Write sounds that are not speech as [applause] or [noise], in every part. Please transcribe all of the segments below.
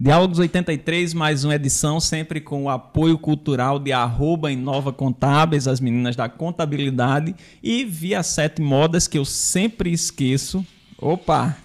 Diálogos 83, mais uma edição, sempre com o apoio cultural de arroba Inova Contábeis, as meninas da contabilidade, e via sete modas que eu sempre esqueço. Opa!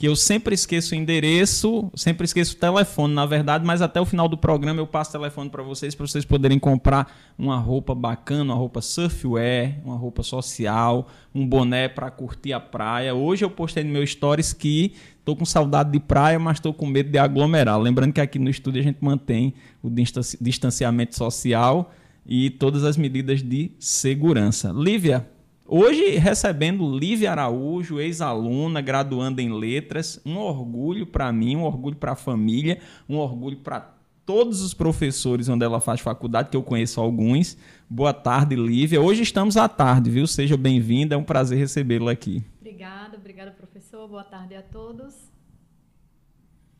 Que eu sempre esqueço o endereço, sempre esqueço o telefone, na verdade, mas até o final do programa eu passo o telefone para vocês, para vocês poderem comprar uma roupa bacana, uma roupa surfwear, uma roupa social, um boné para curtir a praia. Hoje eu postei no meu stories que estou com saudade de praia, mas estou com medo de aglomerar. Lembrando que aqui no estúdio a gente mantém o distanciamento social e todas as medidas de segurança. Lívia, Hoje, recebendo Lívia Araújo, ex-aluna, graduanda em letras, um orgulho para mim, um orgulho para a família, um orgulho para todos os professores onde ela faz faculdade, que eu conheço alguns. Boa tarde, Lívia. Hoje estamos à tarde, viu? Seja bem-vinda, é um prazer recebê-la aqui. Obrigada, obrigada, professor. Boa tarde a todos.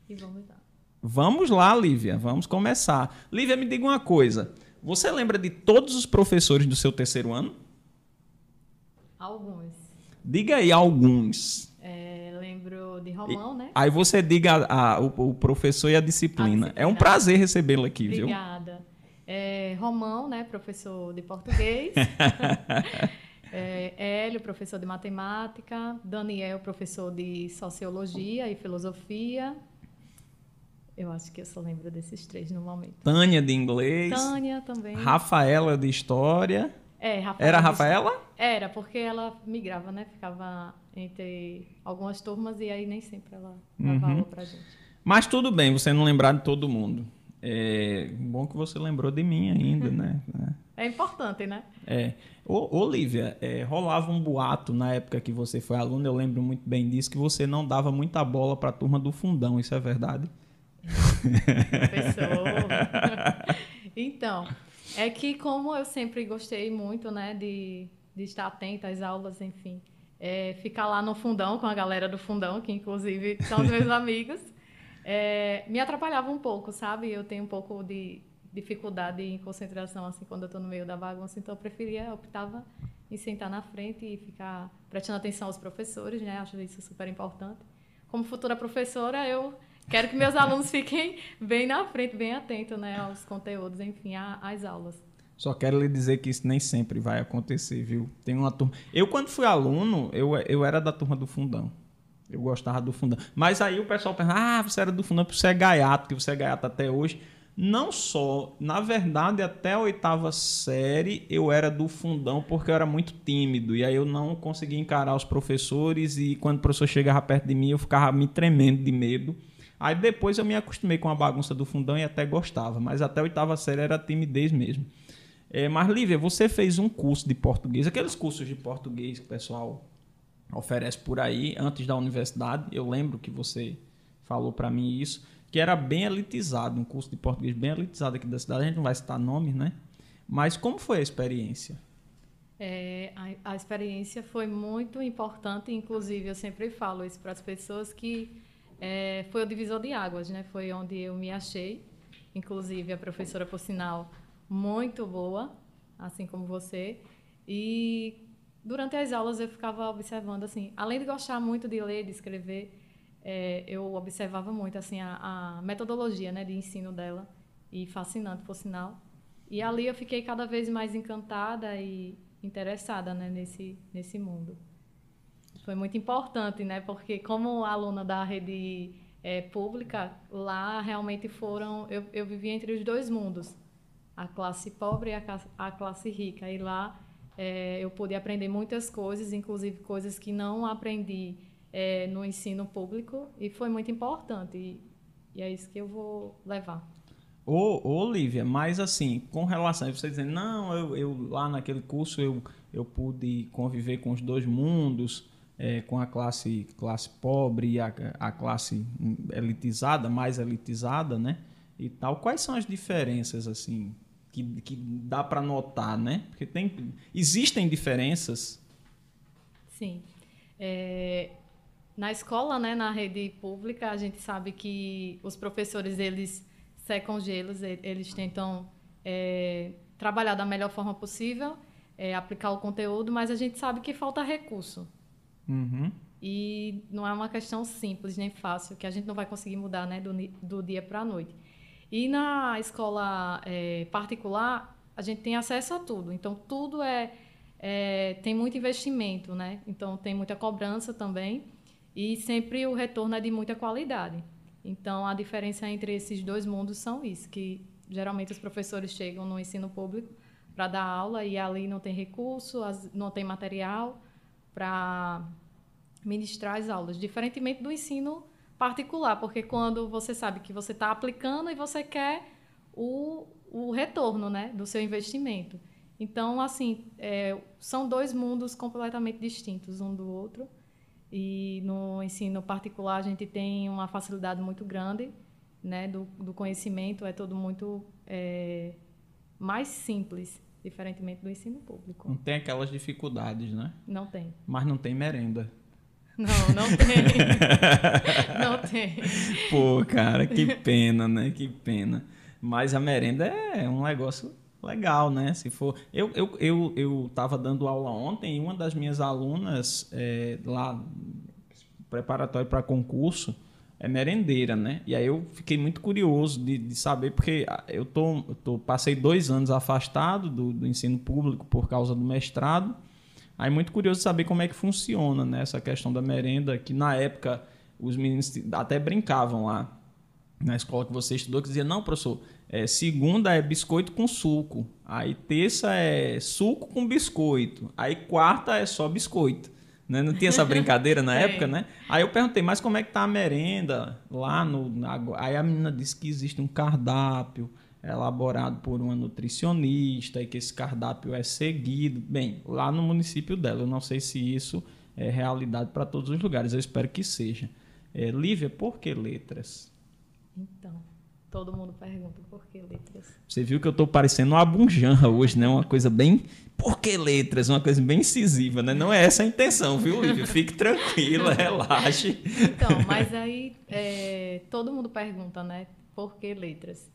E vamos lá. Vamos lá, Lívia, vamos começar. Lívia, me diga uma coisa. Você lembra de todos os professores do seu terceiro ano? Alguns. Diga aí alguns. É, lembro de Romão, né? Aí você diga a, a, o, o, professor e a disciplina. a disciplina. É um prazer recebê-lo aqui, Obrigada. viu? Obrigada. É, Romão, né, professor de português. [laughs] é, Hélio, professor de matemática. Daniel, professor de sociologia e filosofia. Eu acho que eu só lembro desses três no momento. Tânia de inglês. Tânia também. Rafaela de história. É, Rafaela. Era Rafaela? Era, porque ela migrava, né? Ficava entre algumas turmas e aí nem sempre ela dava uhum. aula pra gente. Mas tudo bem, você não lembrar de todo mundo. É bom que você lembrou de mim ainda, né? [laughs] É importante, né? É. Ô, Olivia, é, rolava um boato na época que você foi aluna, eu lembro muito bem disso, que você não dava muita bola para a turma do fundão, isso é verdade? [laughs] Professor. [laughs] então, é que como eu sempre gostei muito, né, de, de estar atenta às aulas, enfim, é, ficar lá no fundão com a galera do fundão, que inclusive [laughs] são os meus amigos, é, me atrapalhava um pouco, sabe? Eu tenho um pouco de dificuldade em concentração, assim, quando eu estou no meio da bagunça, então eu preferia, optava em sentar na frente e ficar prestando atenção aos professores, né? Acho isso super importante. Como futura professora, eu Quero que meus [laughs] alunos fiquem bem na frente, bem atentos né, aos conteúdos, enfim, às aulas. Só quero lhe dizer que isso nem sempre vai acontecer, viu? Tem uma turma. Eu, quando fui aluno, eu, eu era da turma do fundão. Eu gostava do fundão. Mas aí o pessoal pensa, ah, você era do fundão porque você é gaiato, que você é gaiato até hoje. Não só, na verdade, até a oitava série eu era do fundão porque eu era muito tímido. E aí eu não conseguia encarar os professores e quando o professor chegava perto de mim eu ficava me tremendo de medo. Aí depois eu me acostumei com a bagunça do fundão e até gostava, mas até a oitava série era timidez mesmo. É, mas, Lívia, você fez um curso de português, aqueles cursos de português que o pessoal oferece por aí antes da universidade. Eu lembro que você falou para mim isso, que era bem elitizado, um curso de português bem elitizado aqui da cidade. A gente não vai citar nomes, né? Mas como foi a experiência? É, a, a experiência foi muito importante, inclusive eu sempre falo isso para as pessoas que é, foi o divisor de águas, né? Foi onde eu me achei. Inclusive, a professora, por sinal, muito boa, assim como você. E durante as aulas eu ficava observando, assim, além de gostar muito de ler, de escrever, é, eu observava muito, assim, a, a metodologia, né, de ensino dela. E fascinante, por sinal. E ali eu fiquei cada vez mais encantada e interessada, né, nesse, nesse mundo. Foi muito importante, né? Porque como aluna da rede é, pública, lá realmente foram... Eu, eu vivi entre os dois mundos. A classe pobre e a, a classe rica. E lá é, eu pude aprender muitas coisas, inclusive coisas que não aprendi é, no ensino público. E foi muito importante. E, e é isso que eu vou levar. Ô, ô Olivia, mas assim, com relação a você dizendo, não, eu, eu lá naquele curso eu, eu pude conviver com os dois mundos, é, com a classe, classe pobre e a, a classe elitizada, mais elitizada, né? E tal. Quais são as diferenças, assim, que, que dá para notar, né? Porque tem, existem diferenças. Sim. É, na escola, né, na rede pública, a gente sabe que os professores, eles secam gelos, eles tentam é, trabalhar da melhor forma possível, é, aplicar o conteúdo, mas a gente sabe que falta recurso. Uhum. E não é uma questão simples nem fácil, que a gente não vai conseguir mudar né, do, do dia para a noite. E na escola é, particular, a gente tem acesso a tudo. Então, tudo é, é, tem muito investimento, né? Então, tem muita cobrança também. E sempre o retorno é de muita qualidade. Então, a diferença entre esses dois mundos são isso, que geralmente os professores chegam no ensino público para dar aula e ali não tem recurso, não tem material para ministrar as aulas, diferentemente do ensino particular, porque quando você sabe que você está aplicando e você quer o, o retorno né, do seu investimento. Então, assim, é, são dois mundos completamente distintos um do outro. E no ensino particular a gente tem uma facilidade muito grande né, do, do conhecimento, é tudo muito é, mais simples, diferentemente do ensino público. Não tem aquelas dificuldades, né? Não tem. Mas não tem merenda. Não, não [laughs] tem. não tem. Pô, cara, que pena, né? Que pena. Mas a merenda é um negócio legal, né? Se for. Eu, eu, eu, eu tava dando aula ontem e uma das minhas alunas é, lá, preparatório para concurso, é merendeira, né? E aí eu fiquei muito curioso de, de saber, porque eu tô, eu tô, passei dois anos afastado do, do ensino público por causa do mestrado. Aí muito curioso saber como é que funciona né, essa questão da merenda, que na época os meninos até brincavam lá na escola que você estudou, que dizia, não, professor, é, segunda é biscoito com suco, aí terça é suco com biscoito, aí quarta é só biscoito. Né? Não tinha essa brincadeira na [laughs] época, né? Aí eu perguntei, mas como é que tá a merenda lá no... Aí a menina disse que existe um cardápio, elaborado por uma nutricionista e que esse cardápio é seguido. Bem, lá no município dela, eu não sei se isso é realidade para todos os lugares, eu espero que seja. É, Lívia, por que letras? Então, todo mundo pergunta por que letras. Você viu que eu estou parecendo uma bunjanra hoje, né? Uma coisa bem. Por que letras? Uma coisa bem incisiva, né? Não é essa a intenção, viu, Lívia? Fique tranquila, relaxe. Então, mas aí é, todo mundo pergunta, né? Por que letras?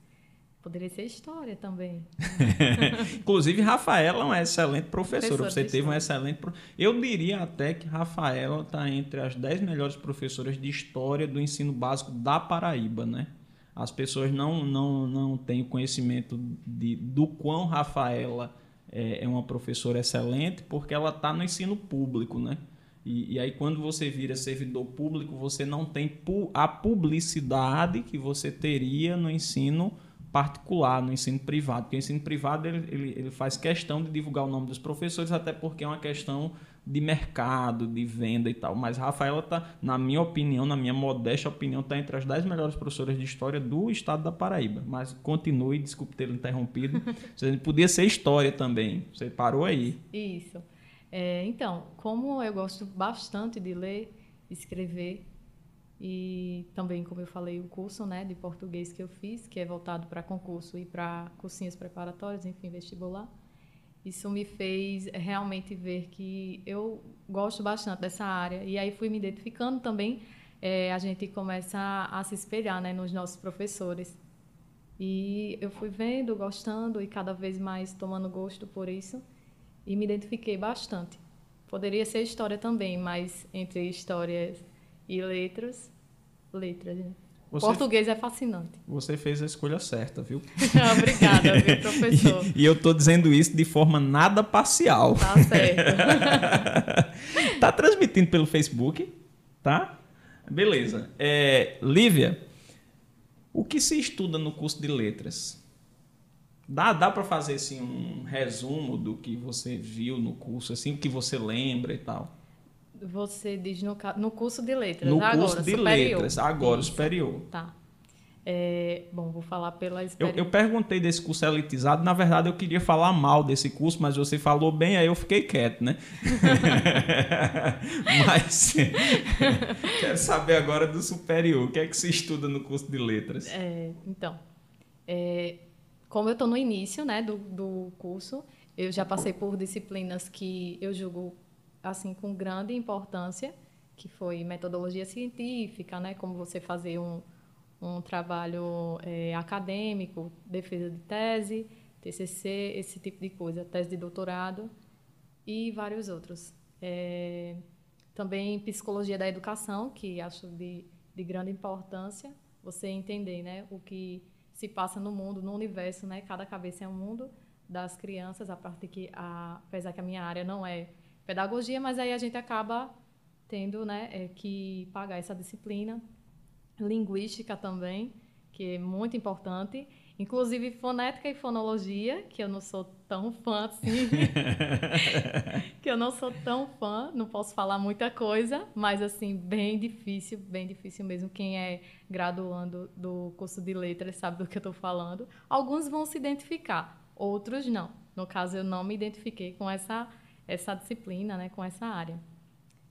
Poderia ser história também. [laughs] Inclusive, Rafaela é uma excelente professora. Professor Você teve uma excelente. Eu diria até que Rafaela está entre as dez melhores professoras de história do ensino básico da Paraíba, né? As pessoas não, não, não têm conhecimento de, do quão Rafaela é, é uma professora excelente, porque ela está no ensino público, né? E, e, aí, quando você vira servidor público, você não tem a publicidade que você teria no ensino público particular, no ensino privado. Porque o ensino privado ele, ele, ele, faz questão de divulgar o nome dos professores, até porque é uma questão de mercado, de venda e tal. Mas Rafaela está, na minha opinião, na minha modesta opinião, está entre as 10 melhores professoras de história do estado da Paraíba. Mas continue, desculpe ter interrompido. [laughs] Você podia ser história também. Você parou aí. Isso. É, então, como eu gosto bastante de ler, escrever, e também, como eu falei, o curso né, de português que eu fiz, que é voltado para concurso e para cursinhos preparatórios, enfim, vestibular. Isso me fez realmente ver que eu gosto bastante dessa área. E aí fui me identificando também. É, a gente começa a, a se espelhar né, nos nossos professores. E eu fui vendo, gostando e cada vez mais tomando gosto por isso. E me identifiquei bastante. Poderia ser história também, mas entre histórias e letras, letras, né? Você, Português é fascinante. Você fez a escolha certa, viu? [laughs] Obrigada, viu, [laughs] professor. E, e eu estou dizendo isso de forma nada parcial. Tá certo. [laughs] tá transmitindo pelo Facebook, tá? Beleza. É, Lívia, o que se estuda no curso de letras? Dá, dá para fazer assim, um resumo do que você viu no curso, assim, o que você lembra e tal? Você diz no, no curso de letras, no agora, curso de superior. letras, agora Isso. superior. Tá. É, bom, vou falar pela experiência. Eu, eu, perguntei desse curso elitizado, na verdade eu queria falar mal desse curso, mas você falou bem, aí eu fiquei quieto, né? [laughs] mas [laughs] quero saber agora do superior. O que é que se estuda no curso de letras? É, então, é, como eu estou no início né, do, do curso, eu já passei por disciplinas que eu julgo assim com grande importância, que foi metodologia científica, né, como você fazer um, um trabalho é, acadêmico, defesa de tese, TCC, esse tipo de coisa, tese de doutorado e vários outros. É, também psicologia da educação, que acho de, de grande importância você entender né, o que se passa no mundo, no universo, né? Cada cabeça é um mundo das crianças, a parte que, a, apesar que a minha área não é pedagogia, mas aí a gente acaba tendo né, é, que pagar essa disciplina. Linguística também, que é muito importante. Inclusive fonética e fonologia, que eu não sou tão fã assim. [laughs] que eu não sou tão fã, não posso falar muita coisa, mas assim, bem difícil, bem difícil mesmo. Quem é graduando do curso de letras sabe do que eu estou falando. Alguns vão se identificar, outros não. No caso, eu não me identifiquei com essa, essa disciplina, né, com essa área.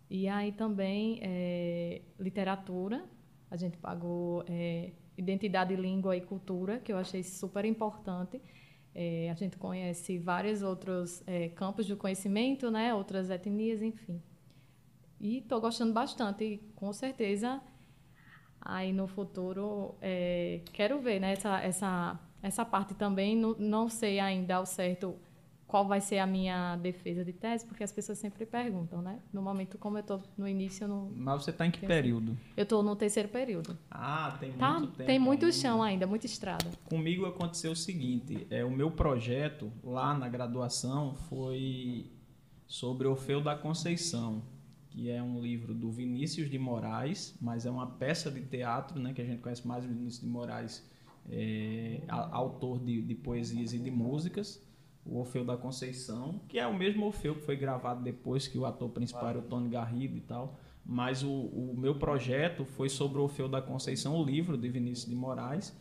E aí também é, literatura, a gente pagou é, identidade, língua e cultura, que eu achei super importante. É, a gente conhece vários outros é, campos de conhecimento, né? outras etnias, enfim. E estou gostando bastante, e com certeza, aí no futuro, é, quero ver né? essa, essa, essa parte também. Não, não sei ainda ao certo qual vai ser a minha defesa de tese, porque as pessoas sempre perguntam, né? No momento, como eu estou no início, eu não... Mas você está em que período? Eu estou no terceiro período. Ah, tem tá? muito tempo. Tem muito chão ainda, muita estrada. Comigo aconteceu o seguinte, é, o meu projeto lá na graduação foi sobre Orfeu da Conceição, que é um livro do Vinícius de Moraes, mas é uma peça de teatro, né, que a gente conhece mais o Vinícius de Moraes, é, autor de, de poesias e de músicas, o Orfeu da Conceição, que é o mesmo Orfeu que foi gravado depois que o ator principal era o Tony Garrido e tal. Mas o, o meu projeto foi sobre o Orfeu da Conceição, o livro de Vinícius de Moraes,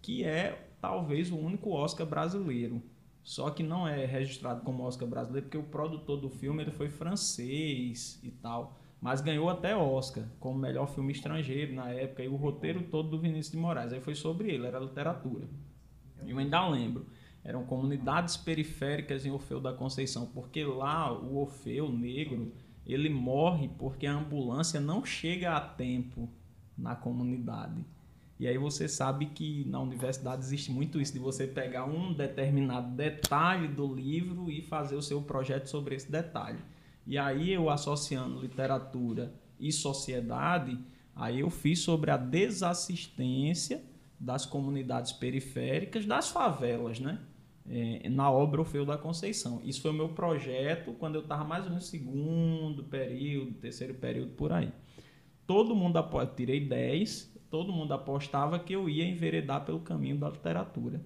que é talvez o único Oscar brasileiro. Só que não é registrado como Oscar brasileiro, porque o produtor do filme ele foi francês e tal. Mas ganhou até Oscar como melhor filme estrangeiro na época. E o roteiro todo do Vinícius de Moraes. Aí foi sobre ele, era literatura. Eu ainda lembro eram comunidades periféricas em Orfeu da Conceição, porque lá o Orfeu negro, ele morre porque a ambulância não chega a tempo na comunidade. E aí você sabe que na universidade existe muito isso de você pegar um determinado detalhe do livro e fazer o seu projeto sobre esse detalhe. E aí eu associando literatura e sociedade, aí eu fiz sobre a desassistência das comunidades periféricas, das favelas, né? É, na obra Orfeu da Conceição. Isso foi o meu projeto quando eu estava mais ou menos no segundo período, terceiro período, por aí. Todo mundo, apostava, tirei 10, todo mundo apostava que eu ia enveredar pelo caminho da literatura.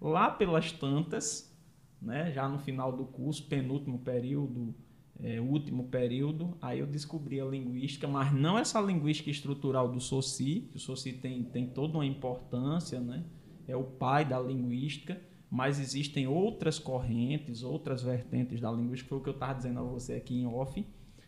Lá pelas tantas, né, já no final do curso, penúltimo período, é, último período, aí eu descobri a linguística, mas não essa linguística estrutural do Soci, que o Soci tem, tem toda uma importância, né? é o pai da linguística, mas existem outras correntes, outras vertentes da linguística, foi o que eu estava dizendo a você aqui em off,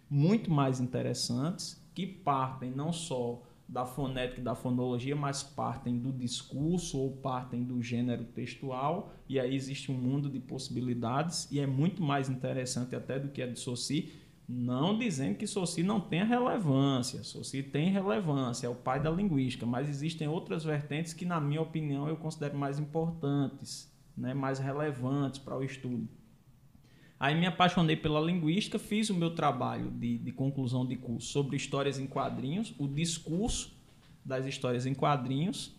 muito mais interessantes, que partem não só da fonética e da fonologia, mas partem do discurso ou partem do gênero textual, e aí existe um mundo de possibilidades, e é muito mais interessante até do que a de Soci, não dizendo que Soci não tenha relevância, Soci tem relevância, é o pai da linguística, mas existem outras vertentes que, na minha opinião, eu considero mais importantes né, mais relevantes para o estudo. Aí me apaixonei pela linguística, fiz o meu trabalho de, de conclusão de curso sobre histórias em quadrinhos, o discurso das histórias em quadrinhos,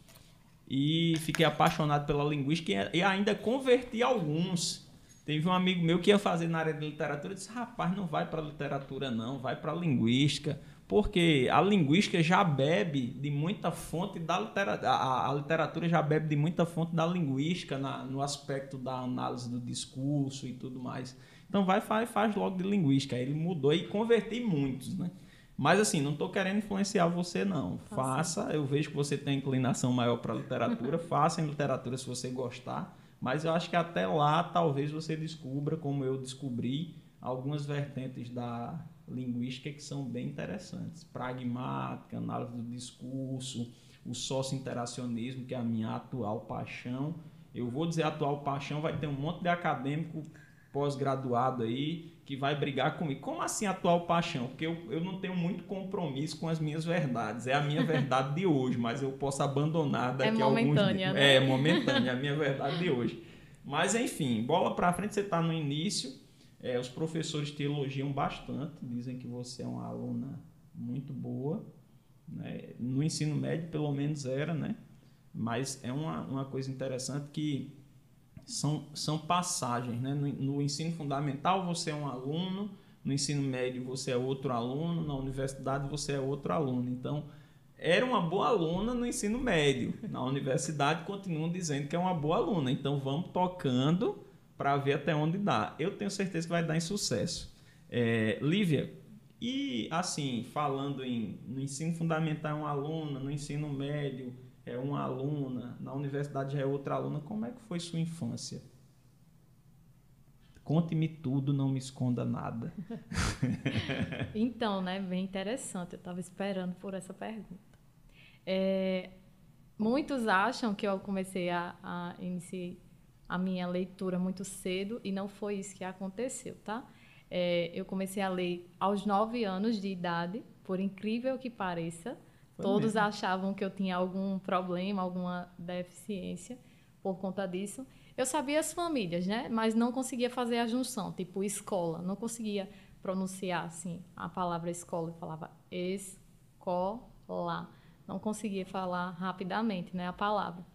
e fiquei apaixonado pela linguística e ainda converti alguns. Teve um amigo meu que ia fazer na área de literatura e disse: rapaz, não vai para literatura, não, vai para linguística porque a linguística já bebe de muita fonte da literatura, a, a literatura já bebe de muita fonte da linguística na, no aspecto da análise do discurso e tudo mais. Então vai faz, faz logo de linguística. Ele mudou e converti muitos, né? Mas assim, não estou querendo influenciar você não. Tá faça, eu vejo que você tem inclinação maior para literatura, [laughs] faça em literatura se você gostar. Mas eu acho que até lá talvez você descubra, como eu descobri, algumas vertentes da linguística que são bem interessantes. Pragmática, análise do discurso, o sócio-interacionismo, que é a minha atual paixão. Eu vou dizer atual paixão, vai ter um monte de acadêmico pós-graduado aí que vai brigar comigo. Como assim atual paixão? Porque eu, eu não tenho muito compromisso com as minhas verdades. É a minha verdade de hoje, mas eu posso abandonar daqui é a alguns dias. Né? É momentânea, é a minha verdade de hoje. Mas enfim, bola para frente, você está no início É, os professores te elogiam bastante, dizem que você é uma aluna muito boa. Né? No ensino médio, pelo menos, era, né? Mas é uma, uma coisa interessante que são, são passagens. Né? No, no ensino fundamental, você é um aluno, no ensino médio, você é outro aluno, na universidade, você é outro aluno. Então, era uma boa aluna no ensino médio. Na universidade, continuam dizendo que é uma boa aluna. Então, vamos tocando para ver até onde dá. Eu tenho certeza que vai dar em sucesso. É, Lívia, e assim, falando em, no ensino fundamental é uma aluna, no ensino médio é uma aluna, na universidade é outra aluna, como é que foi sua infância? Conte-me tudo, não me esconda nada. [laughs] então, né, bem interessante. Eu estava esperando por essa pergunta. É, muitos acham que eu comecei a, a iniciar a minha leitura muito cedo e não foi isso que aconteceu, tá? É, eu comecei a ler aos nove anos de idade, por incrível que pareça. Foi Todos mesmo. achavam que eu tinha algum problema, alguma deficiência por conta disso. Eu sabia as famílias, né? Mas não conseguia fazer a junção, tipo escola. Não conseguia pronunciar assim a palavra escola. Eu falava escola. Não conseguia falar rapidamente, né? A palavra.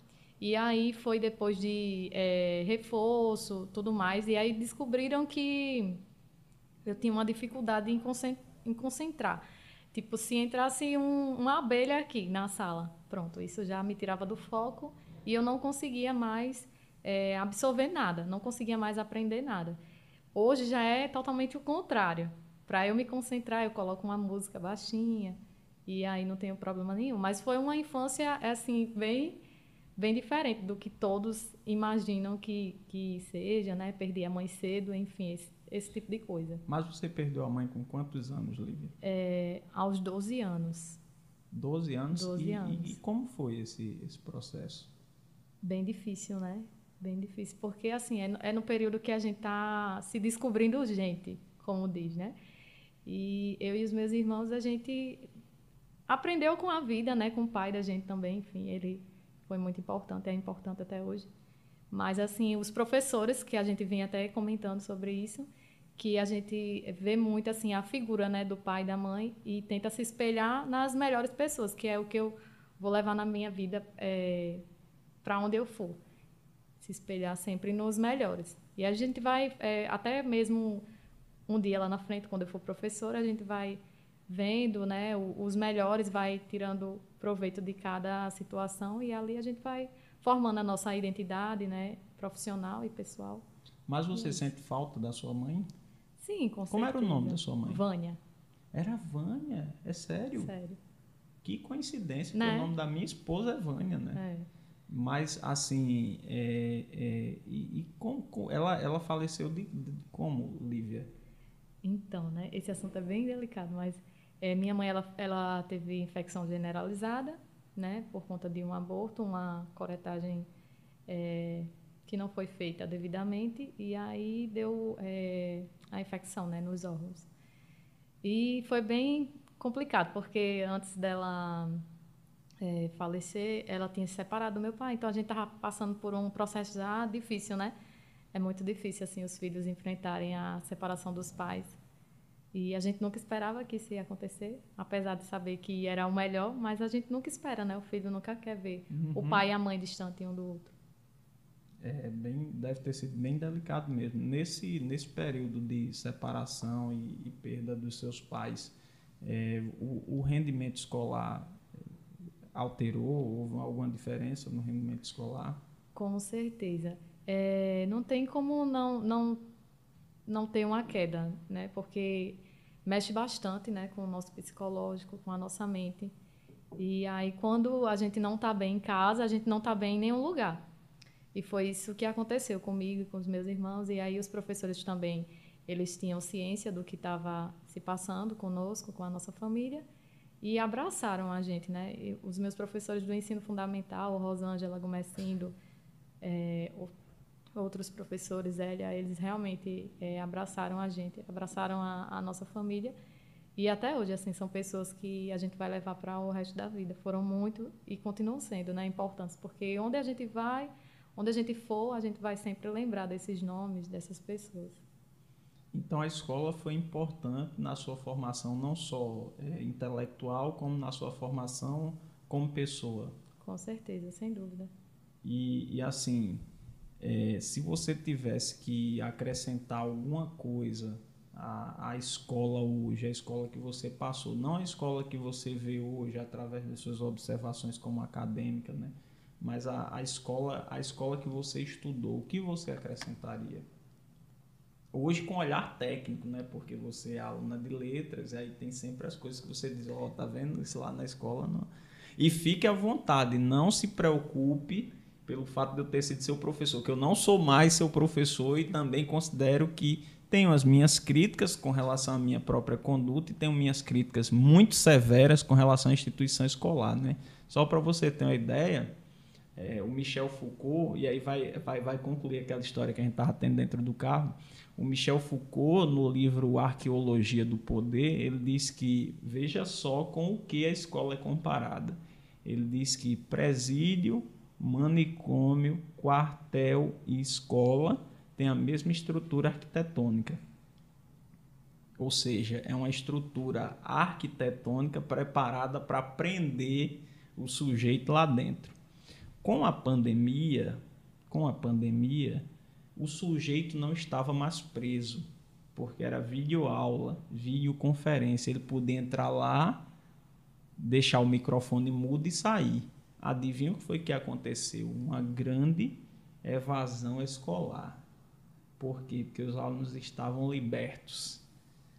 E aí foi depois de é, reforço, tudo mais. E aí descobriram que eu tinha uma dificuldade em concentrar. Tipo, se entrasse um, uma abelha aqui na sala, pronto, isso já me tirava do foco e eu não conseguia mais é, absorver nada, não conseguia mais aprender nada. Hoje já é totalmente o contrário. Para eu me concentrar, eu coloco uma música baixinha e aí não tenho problema nenhum. Mas foi uma infância assim bem bem diferente do que todos imaginam que, que seja, né? Perdi a mãe cedo, enfim, esse, esse tipo de coisa. Mas você perdeu a mãe com quantos anos, Lívia? É, aos 12 anos. 12 anos? 12 e, anos. E, e como foi esse, esse processo? Bem difícil, né? Bem difícil, porque assim, é, é no período que a gente está se descobrindo gente, como diz, né? E eu e os meus irmãos, a gente aprendeu com a vida, né? Com o pai da gente também, enfim, ele foi muito importante, é importante até hoje. Mas, assim, os professores, que a gente vem até comentando sobre isso, que a gente vê muito, assim, a figura, né, do pai e da mãe e tenta se espelhar nas melhores pessoas, que é o que eu vou levar na minha vida é, para onde eu for. Se espelhar sempre nos melhores. E a gente vai, é, até mesmo um dia lá na frente, quando eu for professora, a gente vai vendo, né, os melhores, vai tirando proveito de cada situação e ali a gente vai formando a nossa identidade, né, profissional e pessoal. Mas você sente falta da sua mãe? Sim, com Como certeza. era o nome da sua mãe? Vânia. Era Vânia? É sério? Sério. Que coincidência, né? o nome da minha esposa é Vânia, né? É. Mas, assim, é, é, e, e como, ela, ela faleceu de, de, como, Lívia? Então, né, esse assunto é bem delicado, mas é, minha mãe ela, ela teve infecção generalizada, né, por conta de um aborto, uma coretagem é, que não foi feita devidamente e aí deu é, a infecção, né, nos órgãos. E foi bem complicado porque antes dela é, falecer, ela tinha se separado do meu pai, então a gente estava passando por um processo já difícil, né? É muito difícil assim os filhos enfrentarem a separação dos pais. E a gente nunca esperava que isso ia acontecer, apesar de saber que era o melhor, mas a gente nunca espera, né? O filho nunca quer ver uhum. o pai e a mãe distantes um do outro. É bem, deve ter sido bem delicado mesmo. Nesse, nesse período de separação e, e perda dos seus pais, é, o, o, rendimento escolar alterou? Houve alguma diferença no rendimento escolar? Com certeza. É, não tem como não, não não ter uma queda, né? Porque mexe bastante, né, com o nosso psicológico, com a nossa mente. E aí quando a gente não está bem em casa, a gente não está bem em nenhum lugar. E foi isso que aconteceu comigo e com os meus irmãos. E aí os professores também, eles tinham ciência do que estava se passando conosco, com a nossa família, e abraçaram a gente, né? E os meus professores do ensino fundamental, Rosângela Gomesindo, é, outros professores, Elia, eles realmente é, abraçaram a gente, abraçaram a, a, nossa família. E até hoje, assim, são pessoas que a gente vai levar para o resto da vida. Foram muito e continuam sendo né, importantes, porque onde a gente vai, onde a gente for, a gente vai sempre lembrar desses nomes, dessas pessoas. Então a escola foi importante na sua formação não só é, intelectual, como na sua formação como pessoa. Com certeza, sem dúvida. E, e assim, é, se você tivesse que acrescentar alguma coisa à, à escola hoje, a escola que você passou, não a escola que você vê hoje através das suas observações como acadêmica, né? mas a, a escola a escola que você estudou, o que você acrescentaria? Hoje com olhar técnico, né? Porque você é aluna de letras, e aí tem sempre as coisas que você diz, ó, oh, tá vendo isso lá na escola, não. E fique à vontade, não se preocupe pelo fato de eu ter sido seu professor, que eu não sou mais seu professor e também considero que tenho as minhas críticas com relação à minha própria conduta e tenho minhas críticas muito severas com relação à instituição escolar, né? Só para você ter uma ideia, é, o Michel Foucault, e aí vai, vai, vai concluir aquela história que a gente estava tendo dentro do carro, o Michel Foucault, no livro Arqueologia do Poder, ele diz que veja só com o que a escola é comparada. Ele diz que presídio, manicômio, quartel e escola têm a mesma estrutura arquitetônica. Ou seja, é uma estrutura arquitetônica preparada para prender o sujeito lá dentro. Com a pandemia, com a pandemia, o sujeito não estava mais preso, porque era videoaula, videoconferência. Ele podia entrar lá, deixar o microfone mudo e sair. Adivinha o que foi que aconteceu? Uma grande evasão escolar. Por quê? Porque os alunos estavam libertos.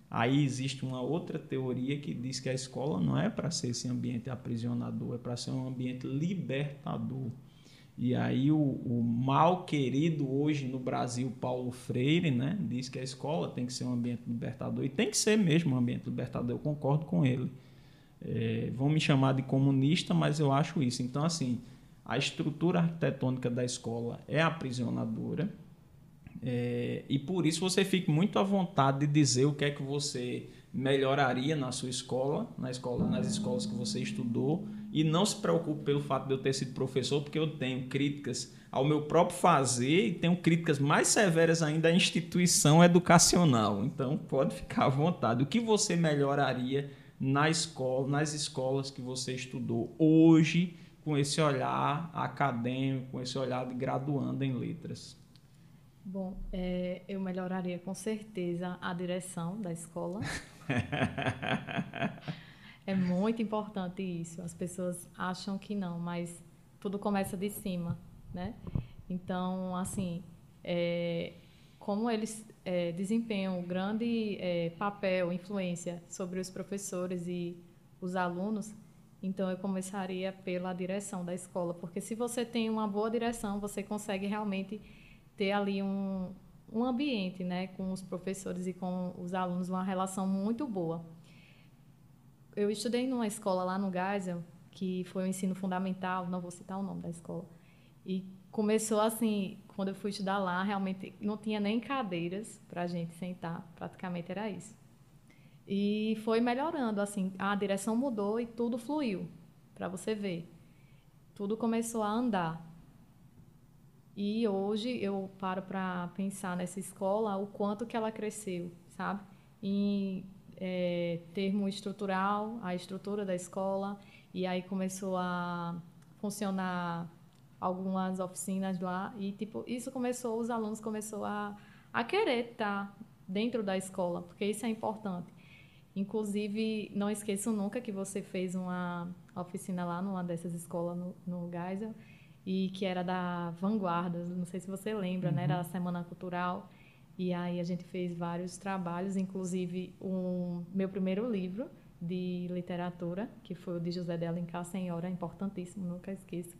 Aí existe uma outra teoria que diz que a escola não é para ser esse ambiente aprisionador, é para ser um ambiente libertador. E aí o, o, mal querido hoje no Brasil, Paulo Freire, né, diz que a escola tem que ser um ambiente libertador. E tem que ser mesmo um ambiente libertador, eu concordo com ele. É, vão me chamar de comunista, mas eu acho isso. Então, assim, a estrutura arquitetônica da escola é aprisionadora. É, e por isso você fica muito à vontade de dizer o que é que você melhoraria na sua escola, na escola, nas escolas que você estudou, e não se preocupe pelo fato de eu ter sido professor, porque eu tenho críticas ao meu próprio fazer e tenho críticas mais severas ainda à instituição educacional. Então, pode ficar à vontade. O que você melhoraria na escola, nas escolas que você estudou hoje, com esse olhar acadêmico, com esse olhar de graduando em letras? Bom, é, eu melhoraria com certeza a direção da escola. [laughs] é muito importante isso. As pessoas acham que não, mas tudo começa de cima, né? Então, assim, é, como eles é, desempenham um grande é, papel, influência sobre os professores e os alunos, então eu começaria pela direção da escola, porque se você tem uma boa direção, você consegue realmente ter ali um, um ambiente, né, com os professores e com os alunos, uma relação muito boa. Eu estudei numa escola lá no Geisel, que foi o ensino fundamental, não vou citar o nome da escola, e começou assim, quando eu fui estudar lá, realmente não tinha nem cadeiras para a gente sentar, praticamente era isso. E foi melhorando, assim, a direção mudou e tudo fluiu, para você ver. Tudo começou a andar. E hoje eu paro para pensar nessa escola, o quanto que ela cresceu, sabe? Em é, termo estrutural, a estrutura da escola, e aí começou a funcionar algumas oficinas lá e tipo isso começou os alunos começou a, a querer estar dentro da escola porque isso é importante inclusive não esqueço nunca que você fez uma oficina lá numa dessas escolas no, no Geisel e que era da Vanguarda, não sei se você lembra, uhum. né? Era a Semana Cultural. E aí a gente fez vários trabalhos, inclusive um meu primeiro livro de literatura, que foi o de José de Alencar Senhora, importantíssimo, nunca esqueço.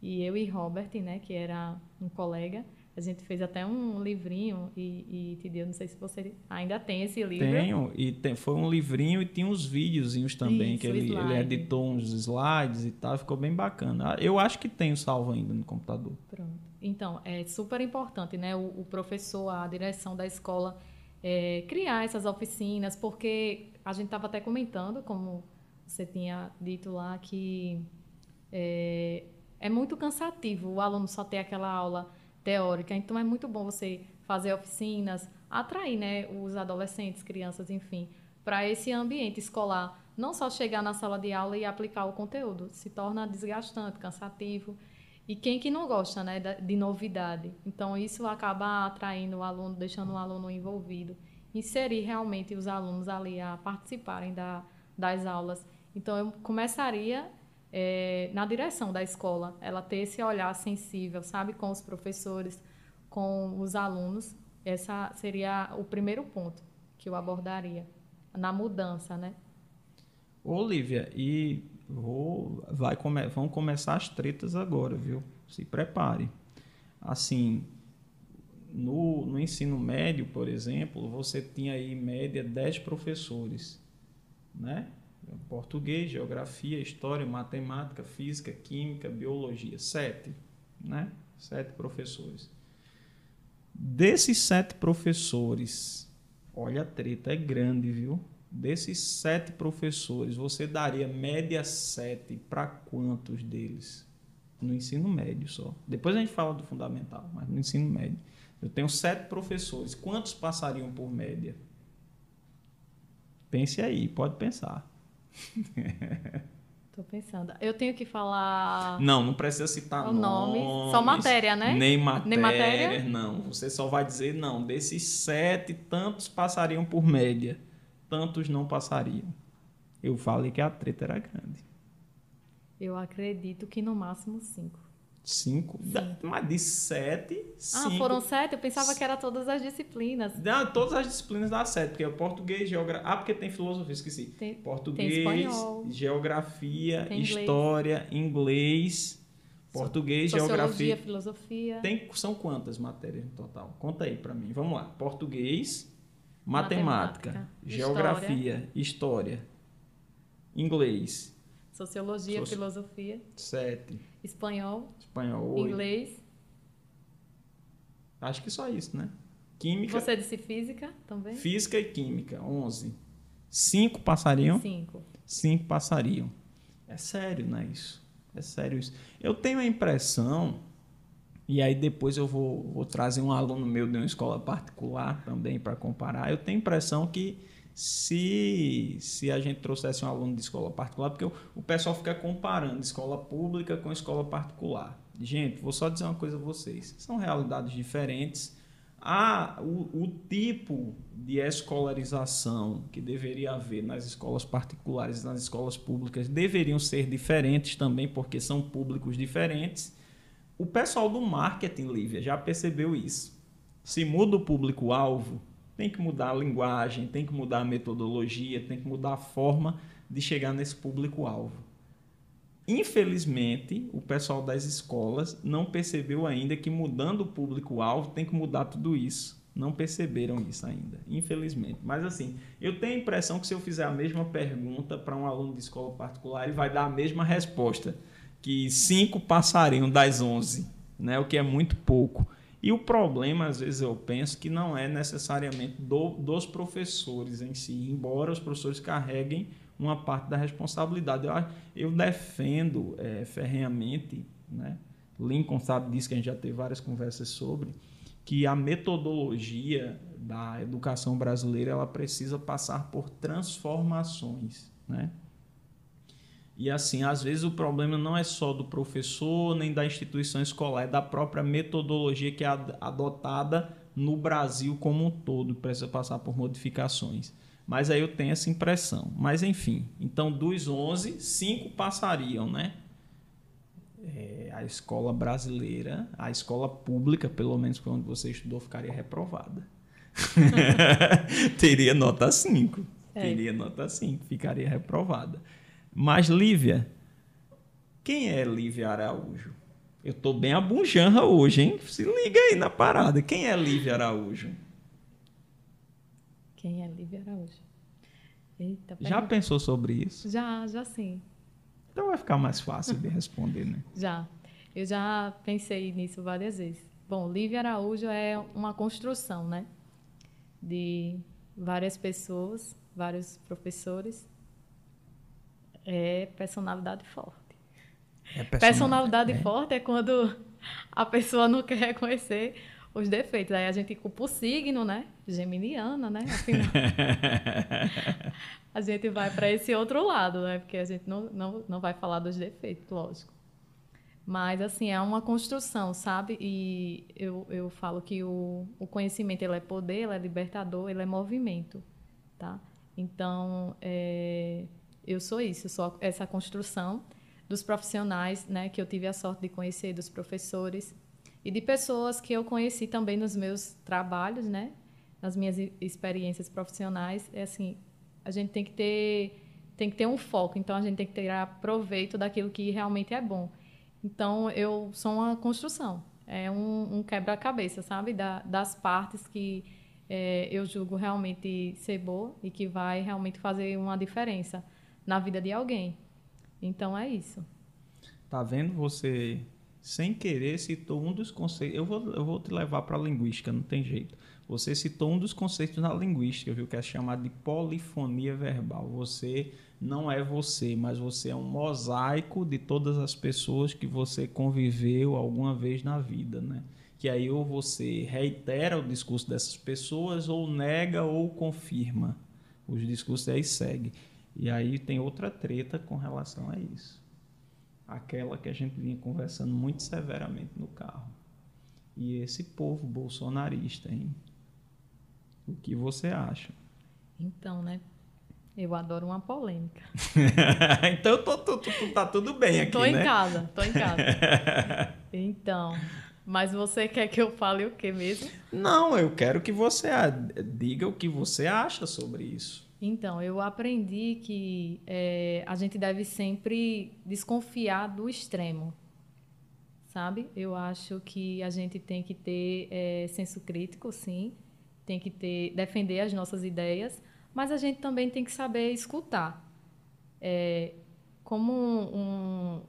E eu e Robert, né, que era um colega, a gente fez até um livrinho e, e te deu, não sei se você ainda tem esse livro. Tenho, e tem, foi um livrinho e tinha uns videozinhos também, Isso, que ele, ele, editou uns slides e tal, ficou bem bacana. Eu acho que tem o salvo ainda no computador. Pronto. Então, é super importante, né, o, o professor, a direção da escola, é, criar essas oficinas, porque a gente estava até comentando, como você tinha dito lá, que é, é muito cansativo o aluno só ter aquela aula teórica. Então é muito bom você fazer oficinas, atrair né, os adolescentes, crianças, enfim, para esse ambiente escolar. Não só chegar na sala de aula e aplicar o conteúdo, se torna desgastante, cansativo. E quem que não gosta né, de novidade? Então, isso acaba atraindo o aluno, deixando o aluno envolvido. Inserir realmente os alunos ali a participarem da, das aulas. Então, eu começaria é, na direção da escola, ela ter esse olhar sensível, sabe, com os professores, com os alunos. Essa seria o primeiro ponto que eu abordaria na mudança, né? Olivia, e vou, vai come, vão começar as tretas agora, viu? Se prepare. Assim, no, no ensino médio, por exemplo, você tinha aí em média 10 professores, né? Português, geografia, história, matemática, física, química, biologia. Sete, né? Sete professores. Desses sete professores, olha a treta, é grande, viu? Desses sete professores, você daria média sete para quantos deles? No ensino médio só. Depois a gente fala do fundamental, mas no ensino médio. Eu tenho sete professores. Quantos passariam por média? Pense aí, pode pensar. [laughs] Tô pensando. Eu tenho que falar. Não, não precisa citar o nome. Nomes, só matéria, né? Nem matéria, nem matéria. Não. Você só vai dizer, não, desses sete, tantos passariam por média. Tantos não passariam. Eu falei que a treta era grande. Eu acredito que no máximo cinco. Cinco? Mas de sete, cinco. Ah, foram sete? Eu pensava que era todas as disciplinas. Não, todas as disciplinas dá sete, porque é português, geografia... Ah, porque tem filosofia, esqueci. Tem, português, tem geografia, tem história, inglês, português, Sociologia, geografia... filosofia... Tem, são quantas matérias no total? Conta aí para mim. Vamos lá. Português, matemática, matemática geografia, história, história inglês... Sociologia, Soci... filosofia... Sete. Espanhol. Espanhol. Inglês. Acho que só isso, né? Química. Você disse física também? Física e química, 11. Cinco passariam? Cinco. Cinco passariam. É sério, não é isso? É sério isso. Eu tenho a impressão, e aí depois eu vou, vou trazer um aluno meu de uma escola particular também para comparar. Eu tenho a impressão que se, se a gente trouxesse um aluno de escola particular, porque o, o pessoal fica comparando escola pública com escola particular. Gente, vou só dizer uma coisa a vocês: são realidades diferentes. Há o, o tipo de escolarização que deveria haver nas escolas particulares e nas escolas públicas deveriam ser diferentes também, porque são públicos diferentes. O pessoal do marketing, Lívia, já percebeu isso. Se muda o público-alvo, tem que mudar a linguagem, tem que mudar a metodologia, tem que mudar a forma de chegar nesse público-alvo. Infelizmente, o pessoal das escolas não percebeu ainda que mudando o público-alvo tem que mudar tudo isso. Não perceberam isso ainda, infelizmente. Mas assim, eu tenho a impressão que se eu fizer a mesma pergunta para um aluno de escola particular, ele vai dar a mesma resposta, que cinco passariam das onze, né? o que é muito pouco. E o problema, às vezes, eu penso que não é necessariamente do, dos professores em si, embora os professores carreguem uma parte da responsabilidade. Eu, eu defendo é, ferrenhamente, né? Lincoln sabe disso, que a gente já teve várias conversas sobre, que a metodologia da educação brasileira ela precisa passar por transformações, né? E assim, às vezes o problema não é só do professor nem da instituição escolar, é da própria metodologia que é adotada no Brasil como um todo, precisa passar por modificações. Mas aí eu tenho essa impressão. Mas enfim, então dos 11, 5 passariam, né? É, a escola brasileira, a escola pública, pelo menos onde você estudou, ficaria reprovada. [laughs] Teria nota 5. É. Teria nota 5, ficaria reprovada. Mas, Lívia, quem é Lívia Araújo? Eu tô bem abunjanra hoje, hein? Se liga aí na parada. Quem é Lívia Araújo? Quem é Lívia Araújo? Eita, já pensou sobre isso? Já, já sim. Então vai ficar mais fácil de responder, né? [laughs] já. Eu já pensei nisso várias vezes. Bom, Lívia Araújo é uma construção, né? De várias pessoas, vários professores é personalidade forte. É personalidade, personalidade é. forte é quando a pessoa não [laughs] quer reconhecer os defeitos. Aí a gente culpa o signo, né? Geminiana, né? Afinal, [laughs] a gente vai para esse outro lado, né? Porque a gente não, não, não vai falar dos defeitos, lógico. Mas, assim, é uma construção, sabe? E eu, eu falo que o, o conhecimento, ele é poder, ele é libertador, ele é movimento, tá? Então, é, eu sou isso, eu sou essa construção dos profissionais, né? Que eu tive a sorte de conhecer, dos professores e de pessoas que eu conheci também nos meus trabalhos, né? Nas minhas experiências profissionais. É assim, a gente tem que ter tem que ter um foco, então a gente tem que tirar proveito daquilo que realmente é bom. Então, eu sou uma construção, é um, um quebra-cabeça, sabe? Da, das partes que é, eu julgo realmente ser boa e que vai realmente fazer uma diferença na vida de alguém. Então, é isso. Tá vendo? Você, sem querer, citou um dos conceitos. Eu vou, eu vou te levar para a linguística, não tem jeito. Você citou um dos conceitos na linguística, viu? Que é chamado de polifonia verbal. Você não é você, mas você é um mosaico de todas as pessoas que você conviveu alguma vez na vida, né? Que aí ou você reitera o discurso dessas pessoas, ou nega ou confirma. Os discursos aí seguem. E aí tem outra treta com relação a isso. Aquela que a gente vinha conversando muito severamente no carro. E esse povo bolsonarista, hein? O que você acha? Então, né? Eu adoro uma polêmica. [laughs] então tô, tô, tô, tá tudo bem aqui, tô em né? casa, tô em casa. [laughs] então, mas você quer que eu fale o que mesmo? Não, eu quero que você diga o que você acha sobre isso. Então, eu aprendi que é, a gente deve sempre desconfiar do extremo, sabe? Eu acho que a gente tem que ter é, senso crítico, sim, tem que ter defender as nossas ideias, mas a gente também tem que saber escutar. É, como um, um,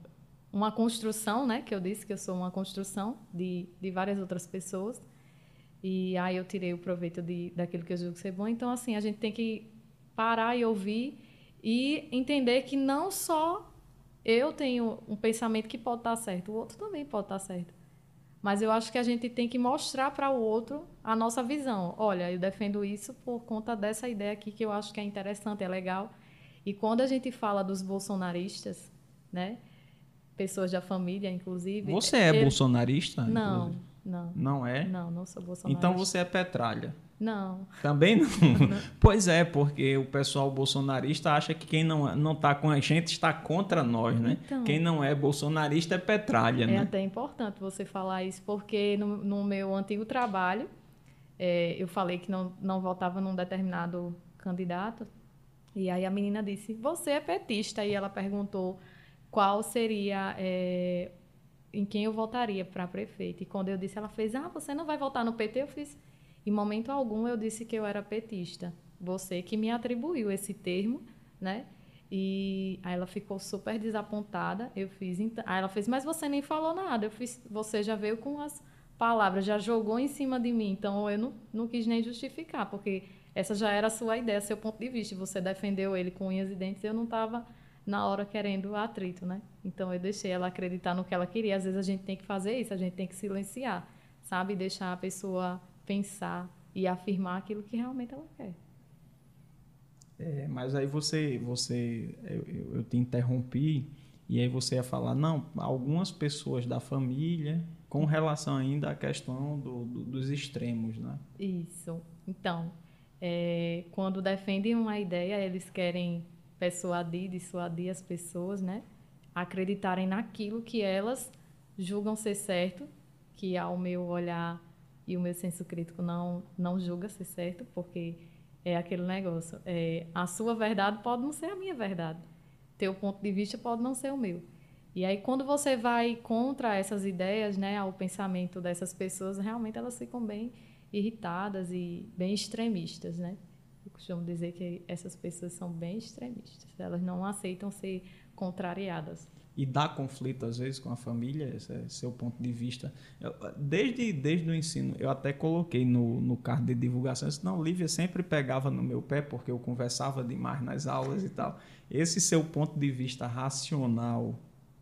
uma construção, né? Que eu disse que eu sou uma construção de, de várias outras pessoas. E aí eu tirei o proveito de, daquilo que eu julgo ser bom. Então, assim, a gente tem que parar e ouvir e entender que não só eu tenho um pensamento que pode estar certo, o outro também pode estar certo. Mas eu acho que a gente tem que mostrar para o outro a nossa visão. Olha, eu defendo isso por conta dessa ideia aqui que eu acho que é interessante, é legal. E quando a gente fala dos bolsonaristas, né? Pessoas da família, inclusive. Você é ele... bolsonarista? Não, inclusive? não. Não é? Não, não sou bolsonarista. Então você é petralha. Não. Também não? não? [laughs] Pois é, porque o pessoal bolsonarista acha que quem não não está com a gente está contra nós, né? Então, quem não é bolsonarista é petralha, é né? É até importante você falar isso, porque no, no meu antigo trabalho, é, eu falei que não, não votava num determinado candidato, e aí a menina disse, você é petista, e ela perguntou qual seria... É, em quem eu votaria para prefeito. E quando eu disse, ela fez, ah, você não vai votar no PT? Eu fiz, em momento algum eu disse que eu era petista. Você que me atribuiu esse termo, né? E aí ela ficou super desapontada. Eu fiz, aí ela fez, mas você nem falou nada. Eu fiz, você já veio com as palavras, já jogou em cima de mim. Então eu não, não quis nem justificar, porque essa já era a sua ideia, seu ponto de vista. Você defendeu ele com unhas e dentes. Eu não estava na hora querendo atrito, né? Então eu deixei ela acreditar no que ela queria. Às vezes a gente tem que fazer isso, a gente tem que silenciar, sabe? Deixar a pessoa pensar e afirmar aquilo que realmente ela quer. É, mas aí você, você eu, eu te interrompi e aí você ia falar, não, algumas pessoas da família com relação ainda à questão do, do, dos extremos, né? Isso. Então, é, quando defendem uma ideia, eles querem persuadir, dissuadir as pessoas, né? Acreditarem naquilo que elas julgam ser certo, que ao meu olhar e o meu senso crítico não, não julga ser certo, porque é aquele negócio. É, a sua verdade pode não ser a minha verdade. Teu ponto de vista pode não ser o meu. E aí, quando você vai contra essas ideias, né, ao pensamento dessas pessoas, realmente elas ficam bem irritadas e bem extremistas, né? Eu costumo dizer que essas pessoas são bem extremistas. Elas não aceitam ser contrariadas e dá conflito às vezes com a família, esse é seu ponto de vista. Eu, desde, desde o ensino, eu até coloquei no, no card de divulgação, senão Lívia sempre pegava no meu pé porque eu conversava demais nas aulas e tal. Esse seu ponto de vista racional,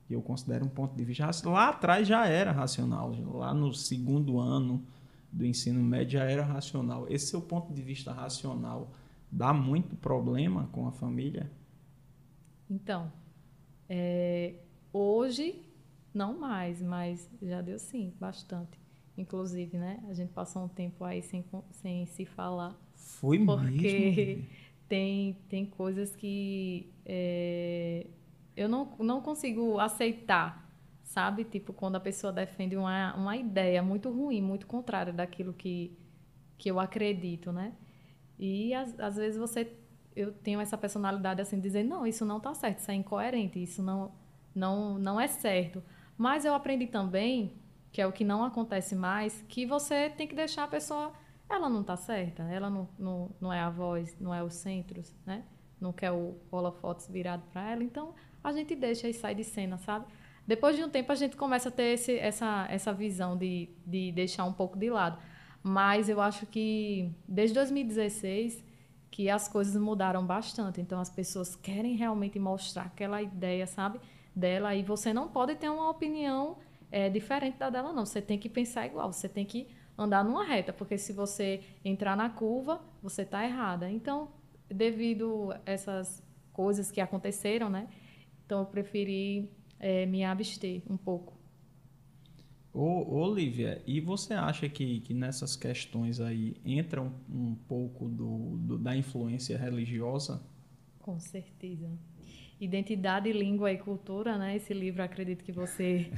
que eu considero um ponto de vista lá atrás já era racional, lá no segundo ano do ensino médio já era racional. Esse seu ponto de vista racional dá muito problema com a família? Então, é, hoje não mais, mas já deu sim, bastante. Inclusive, né? A gente passou um tempo aí sem, sem se falar. Foi porque mesmo? tem, tem coisas que é, eu não, não consigo aceitar, sabe? Tipo, quando a pessoa defende uma, uma ideia muito ruim, muito contrária daquilo que, que eu acredito, né? E às, às vezes você eu tenho essa personalidade assim, de dizer, não, isso não está certo, isso é incoerente, isso não, não, não é certo. Mas eu aprendi também, que é o que não acontece mais, que você tem que deixar a pessoa, ela não está certa, ela não, não, não é a voz, não é os centros, né? Não quer o holofotes virado para ela, então a gente deixa e sai de cena, sabe? Depois de um tempo a gente começa a ter esse, essa, essa visão de, de deixar um pouco de lado. Mas eu acho que desde 2016 que as coisas mudaram bastante. Então as pessoas querem realmente mostrar aquela ideia, sabe, dela e você não pode ter uma opinião é, diferente da dela não. Você tem que pensar igual. Você tem que andar numa reta, porque se você entrar na curva, você está errada. Então, devido a essas coisas que aconteceram, né? Então eu preferi é, me abster um pouco. Ô, Olivia, e você acha que, que nessas questões aí entra um, um pouco do, do, da influência religiosa? Com certeza. Identidade, Língua e Cultura, né? Esse livro acredito que você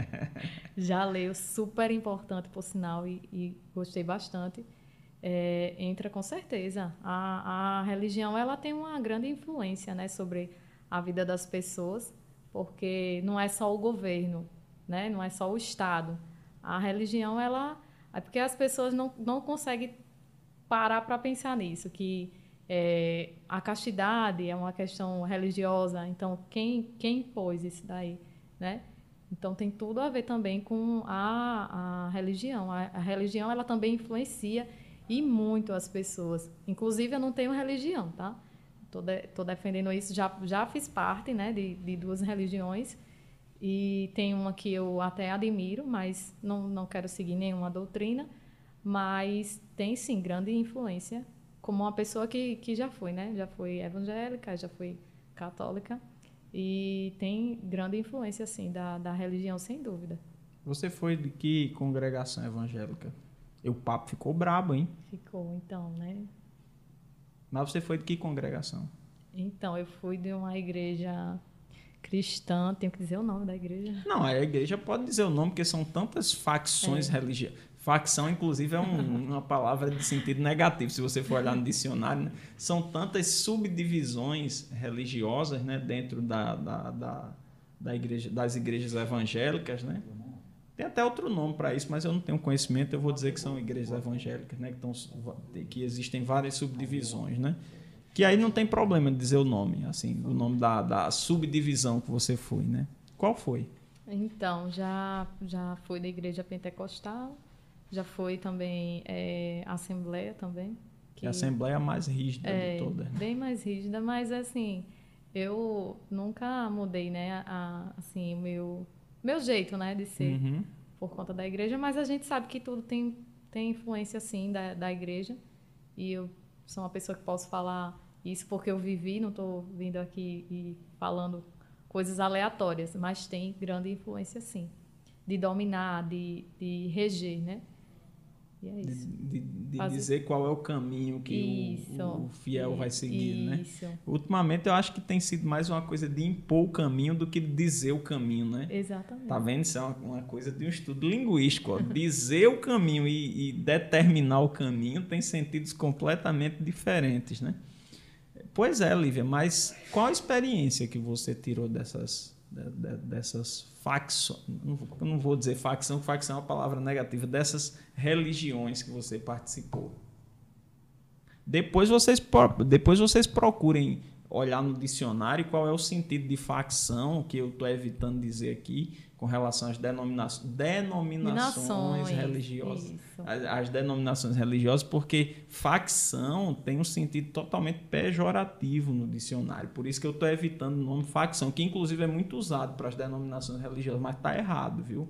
[laughs] já leu, super importante por sinal e, e gostei bastante. É, entra com certeza. A, a religião ela tem uma grande influência, né, sobre a vida das pessoas, porque não é só o governo, né? Não é só o Estado. A religião, ela. É porque as pessoas não, não conseguem parar para pensar nisso, que é, a castidade é uma questão religiosa. Então, quem, quem impôs isso daí, né? Então, tem tudo a ver também com a, a religião. A, a religião, ela também influencia e muito as pessoas. Inclusive, eu não tenho religião, tá? Estou de, defendendo isso. Já, já fiz parte né, de, de duas religiões e tem uma que eu até admiro, mas não, não quero seguir nenhuma doutrina. Mas tem sim grande influência, como uma pessoa que, que já foi, né? Já foi evangélica, já foi católica. E tem grande influência, assim, da, da religião, sem dúvida. Você foi de que congregação evangélica? E o papo ficou brabo, hein? Ficou, então, né? Mas você foi de que congregação? Então, eu fui de uma igreja cristã, tenho que dizer o nome da igreja. Não, a igreja pode dizer o nome, porque são tantas facções é. religiosas. Facção, inclusive, é um, uma palavra de sentido negativo, se você for olhar no dicionário. Né? São tantas subdivisões religiosas né, dentro da, da, da, da igreja, das igrejas evangélicas. Né? Tem até outro nome para isso, mas eu não tenho conhecimento. Eu vou dizer que são igrejas evangélicas, né, que, tão, que existem várias subdivisões. Né? Que aí não tem problema de dizer o nome, assim, o nome da, da subdivisão que você foi, né? Qual foi? Então, já, já fui da igreja pentecostal, já foi também é, Assembleia também. Que é a Assembleia mais rígida é, de todas. Né? Bem mais rígida, mas assim, eu nunca mudei, né, a, assim, o meu, meu jeito, né, de ser uhum. por conta da igreja, mas a gente sabe que tudo tem, tem influência, sim, da, da igreja. E eu sou uma pessoa que posso falar isso porque eu vivi, não estou vindo aqui e falando coisas aleatórias, mas tem grande influência, sim, de dominar, de, de reger, né? E é isso. De, de, de dizer qual é o caminho que o, o, fiel vai seguir, né? isso. né? Ultimamente eu acho que tem sido mais uma coisa de impor o caminho do que dizer o caminho, né? Exatamente. Tá vendo? Isso é uma, uma coisa de um estudo linguístico. Ó. dizer o caminho e, e determinar o caminho tem sentidos completamente diferentes, né? Pois é, Lívia, mas qual a experiência que você tirou dessas, dessas facções? Eu não vou dizer facção, facção é uma palavra negativa, dessas religiões que você participou. Depois vocês, depois vocês procurem olhar no dicionário qual é o sentido de facção, que eu estou evitando dizer aqui, com relação às denominações, denominações religiosas. As, as, denominações religiosas, porque facção tem um sentido totalmente pejorativo no dicionário. Por isso que eu estou evitando o nome facção, que inclusive é muito usado para as denominações religiosas, mas está errado, viu?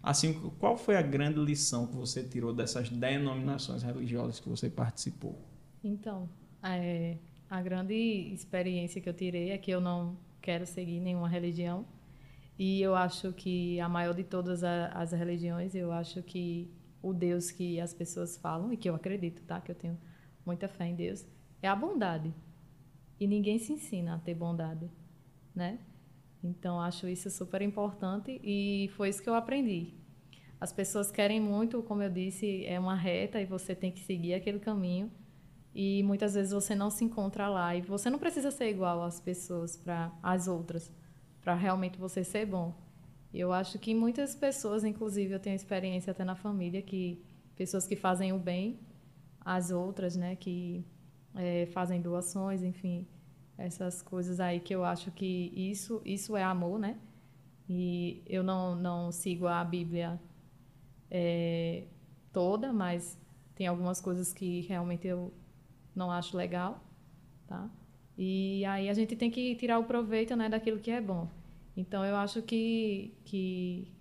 Assim, qual foi a grande lição que você tirou dessas denominações religiosas que você participou? Então, é, a grande experiência que eu tirei é que eu não quero seguir nenhuma religião. E eu acho que a maior de todas as religiões, eu acho que o Deus que as pessoas falam, e que eu acredito, tá? Que eu tenho muita fé em Deus, é a bondade. E ninguém se ensina a ter bondade, né? Então, acho isso super importante e foi isso que eu aprendi. As pessoas querem muito, como eu disse, é uma reta e você tem que seguir aquele caminho. E muitas vezes você não se encontra lá e você não precisa ser igual às pessoas para as outras, para realmente você ser bom. Eu acho que muitas pessoas, inclusive eu tenho experiência até na família que pessoas que fazem o bem às outras, né, que é, fazem doações, enfim, essas coisas aí que eu acho que isso isso é amor, né? E eu não não sigo a Bíblia é, toda, mas tem algumas coisas que realmente eu não acho legal, tá? E aí a gente tem que tirar o proveito, né, daquilo que é bom. Então eu acho que que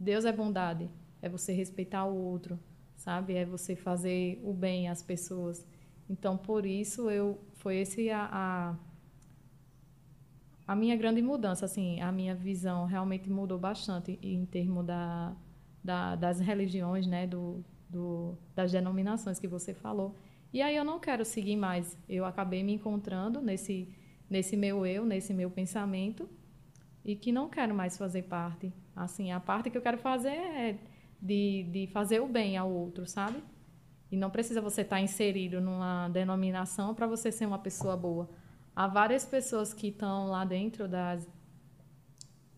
Deus é bondade, é você respeitar o outro, sabe? É você fazer o bem às pessoas. Então por isso eu foi esse a, a a minha grande mudança, assim, a minha visão realmente mudou bastante em termos da, da, das religiões, né, do, do, das denominações que você falou. E aí eu não quero seguir mais. Eu acabei me encontrando nesse, nesse meu eu, nesse meu pensamento, e que não quero mais fazer parte. Assim, a parte que eu quero fazer é de, de fazer o bem ao outro, sabe? E não precisa você estar inserido numa denominação para você ser uma pessoa boa há várias pessoas que estão lá dentro das,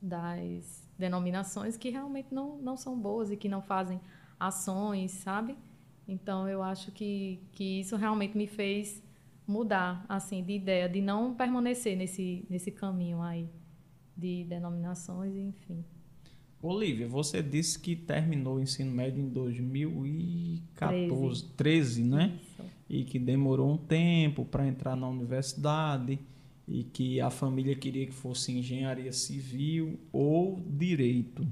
das denominações que realmente não, não são boas e que não fazem ações, sabe? Então, eu acho que, que isso realmente me fez mudar, assim, de ideia, de não permanecer nesse, nesse caminho aí de denominações, enfim. Olivia, você disse que terminou o ensino médio em 2014, 13, 13 né? Isso e que demorou um tempo para entrar na universidade e que a família queria que fosse engenharia civil ou direito.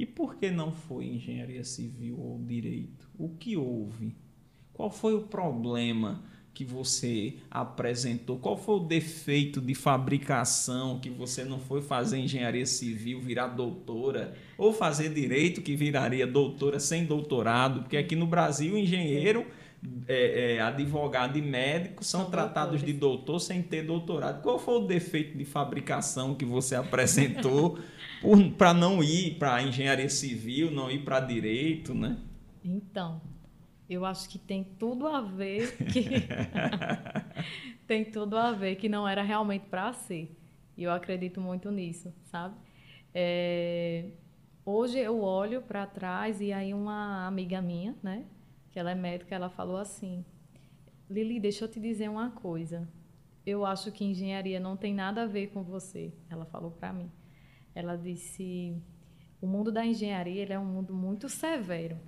E por que não foi engenharia civil ou direito? O que houve? Qual foi o problema que você apresentou? Qual foi o defeito de fabricação que você não foi fazer engenharia civil, virar doutora, ou fazer direito que viraria doutora sem doutorado? Porque aqui no Brasil, engenheiro é, é, advogado e médico são, são tratados doutores. de doutor sem ter doutorado. Qual foi o defeito de fabricação que você apresentou [laughs] para não ir para engenharia civil, não ir para direito, né? Então, eu acho que tem tudo a ver que [laughs] tem tudo a ver que não era realmente para ser. E eu acredito muito nisso, sabe? É... Hoje eu olho para trás e aí uma amiga minha, né? Que ela é médica, ela falou assim: Lili, deixa eu te dizer uma coisa. Eu acho que engenharia não tem nada a ver com você. Ela falou para mim. Ela disse: o mundo da engenharia é um mundo muito severo.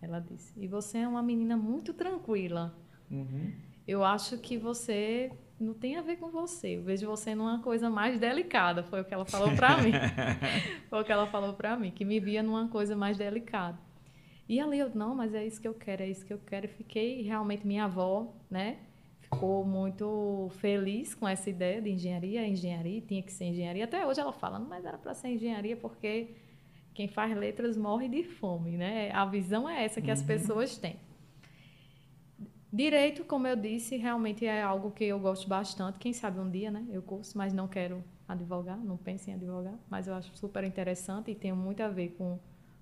Ela disse: e você é uma menina muito tranquila. Uhum. Eu acho que você não tem a ver com você. Eu vejo você numa coisa mais delicada. Foi o que ela falou para mim. [laughs] Foi o que ela falou para mim, que me via numa coisa mais delicada. E ali eu, não, mas é isso que eu quero, é isso que eu quero. E fiquei, realmente, minha avó, né? Ficou muito feliz com essa ideia de engenharia, engenharia, tinha que ser engenharia. Até hoje ela fala, mas era para ser engenharia porque quem faz letras morre de fome, né? A visão é essa que uhum. as pessoas têm. Direito, como eu disse, realmente é algo que eu gosto bastante. Quem sabe um dia, né? Eu curso, mas não quero advogar, não penso em advogar, mas eu acho super interessante e tem muito a ver com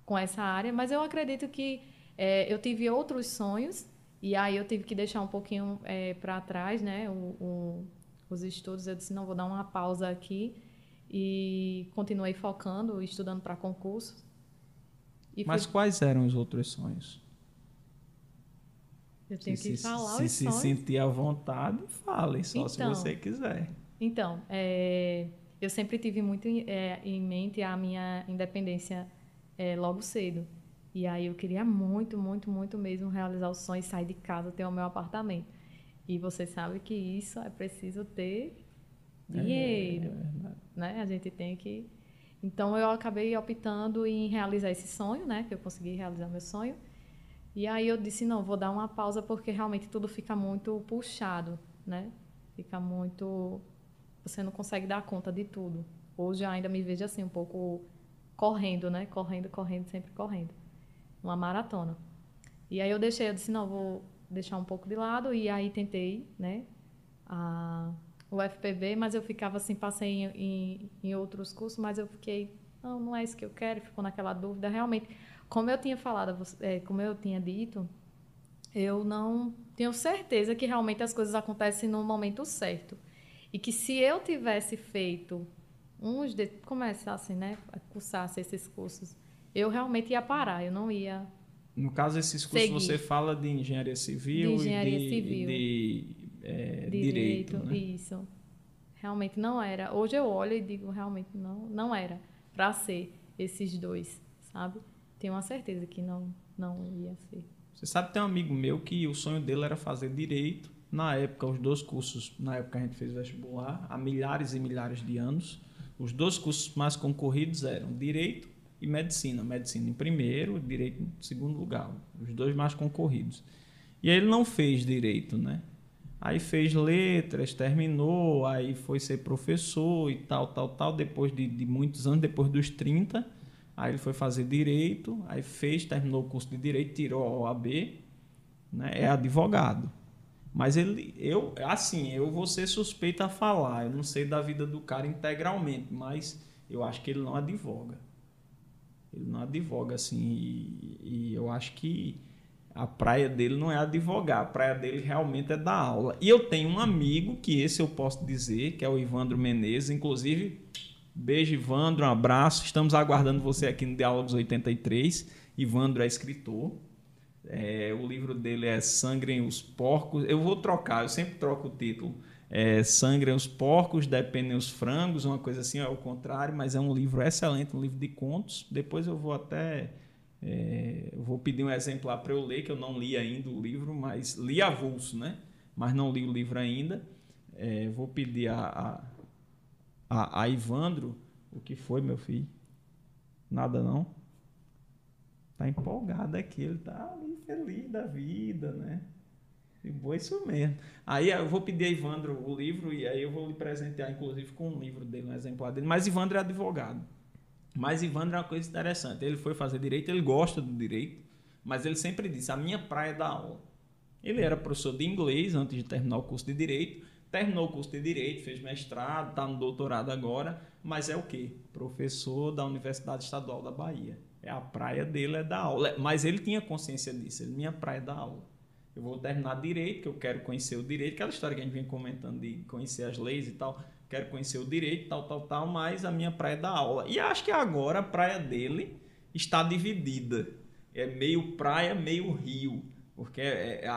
com essa área, mas eu acredito que é, eu tive outros sonhos e aí eu tive que deixar um pouquinho é, para trás, né, o, o, os estudos. Eu disse não vou dar uma pausa aqui e continuei focando, estudando para concursos. Mas fui... quais eram os outros sonhos? Eu tenho se, que falar se, os se sonhos. Se sentir à vontade, fale, só então, se você quiser. Então, é, eu sempre tive muito é, em mente a minha independência é, logo cedo. E aí eu queria muito, muito, muito mesmo realizar o sonho e sair de casa, ter o meu apartamento. E você sabe que isso é preciso ter dinheiro, é, é né? A gente tem que... Então eu acabei optando em realizar esse sonho, né? Que eu consegui realizar meu sonho. E aí eu disse, não, vou dar uma pausa porque realmente tudo fica muito puxado, né? Fica muito você não consegue dar conta de tudo. Hoje ainda me vejo assim um pouco correndo, né? Correndo, correndo, sempre correndo. Uma maratona. E aí eu deixei, eu disse, não, vou deixar um pouco de lado e aí tentei, né? A o FPB, mas eu ficava assim, passei em, em, em, outros cursos, mas eu fiquei, não, não é isso que eu quero, ficou naquela dúvida. Realmente, como eu tinha falado, é, como eu tinha dito, eu não tenho certeza que realmente as coisas acontecem no momento certo. E que se eu tivesse feito uns de, começasse, né, a cursasse esses cursos, eu realmente ia parar, eu não ia no caso, esses cursos seguir. você fala de engenharia civil de engenharia e de, civil. de é, direito, direito né? isso. Realmente não era. Hoje eu olho e digo, realmente não, não era para ser esses dois, sabe? Tenho uma certeza que não, não ia ser. Você sabe, tem um amigo meu que o sonho dele era fazer direito. Na época, os dois cursos, na época a gente fez vestibular, há milhares e milhares de anos, os dois cursos mais concorridos eram direito e medicina. Medicina em primeiro, direito em segundo lugar. Os dois mais concorridos. E aí ele não fez direito, né? Aí fez letras, terminou, aí foi ser professor e tal, tal, tal. Depois de, de, muitos anos, depois dos 30, aí ele foi fazer direito, aí fez, terminou o curso de direito, tirou a OAB, né? é advogado. Mas ele, eu, assim, eu vou ser suspeito a falar, eu não sei da vida do cara integralmente, mas eu acho que ele não advoga. Ele não advoga, assim, e, e eu acho que a praia dele não é advogar, a praia dele realmente é dar aula. E eu tenho um amigo, que esse eu posso dizer, que é o Ivandro Menezes, inclusive, beijo Ivandro, um abraço, estamos aguardando você aqui no Diálogos 83. Ivandro é escritor, é, o livro dele é Sangrem os Porcos, eu vou trocar, eu sempre troco o título, é, Sangrem os Porcos, Dependem os Frangos, uma coisa assim, é o contrário, mas é um livro excelente, um livro de contos, depois eu vou até é, eu vou pedir um exemplar para eu ler, que eu não li ainda o livro, mas li avulso, né? Mas não li o livro ainda. É, vou pedir a, a, a, Ivandro o que foi, meu filho. Nada não. Tá empolgado aqui, ele tá feliz da vida, né? E boa isso mesmo. Aí eu vou pedir a Ivandro o livro e aí eu vou lhe presentear, inclusive, com um livro dele, um exemplar dele. Mas Ivandro é advogado. Mas Ivandro é uma coisa interessante. Ele foi fazer direito, ele gosta do direito, mas ele sempre disse: a minha praia é da aula. Ele era professor de inglês antes de terminar o curso de direito, terminou o curso de direito, fez mestrado, está no doutorado agora, mas é o quê? Professor da Universidade Estadual da Bahia. É a praia dele é da aula. Mas ele tinha consciência disso. Ele, minha praia é da aula. Eu vou terminar direito, que eu quero conhecer o direito, aquela história que a gente vem comentando de conhecer as leis e tal quero conhecer o direito, tal, tal, tal, mas a minha praia é da aula. E acho que agora a praia dele está dividida. É meio praia, meio rio. Porque é, é, a,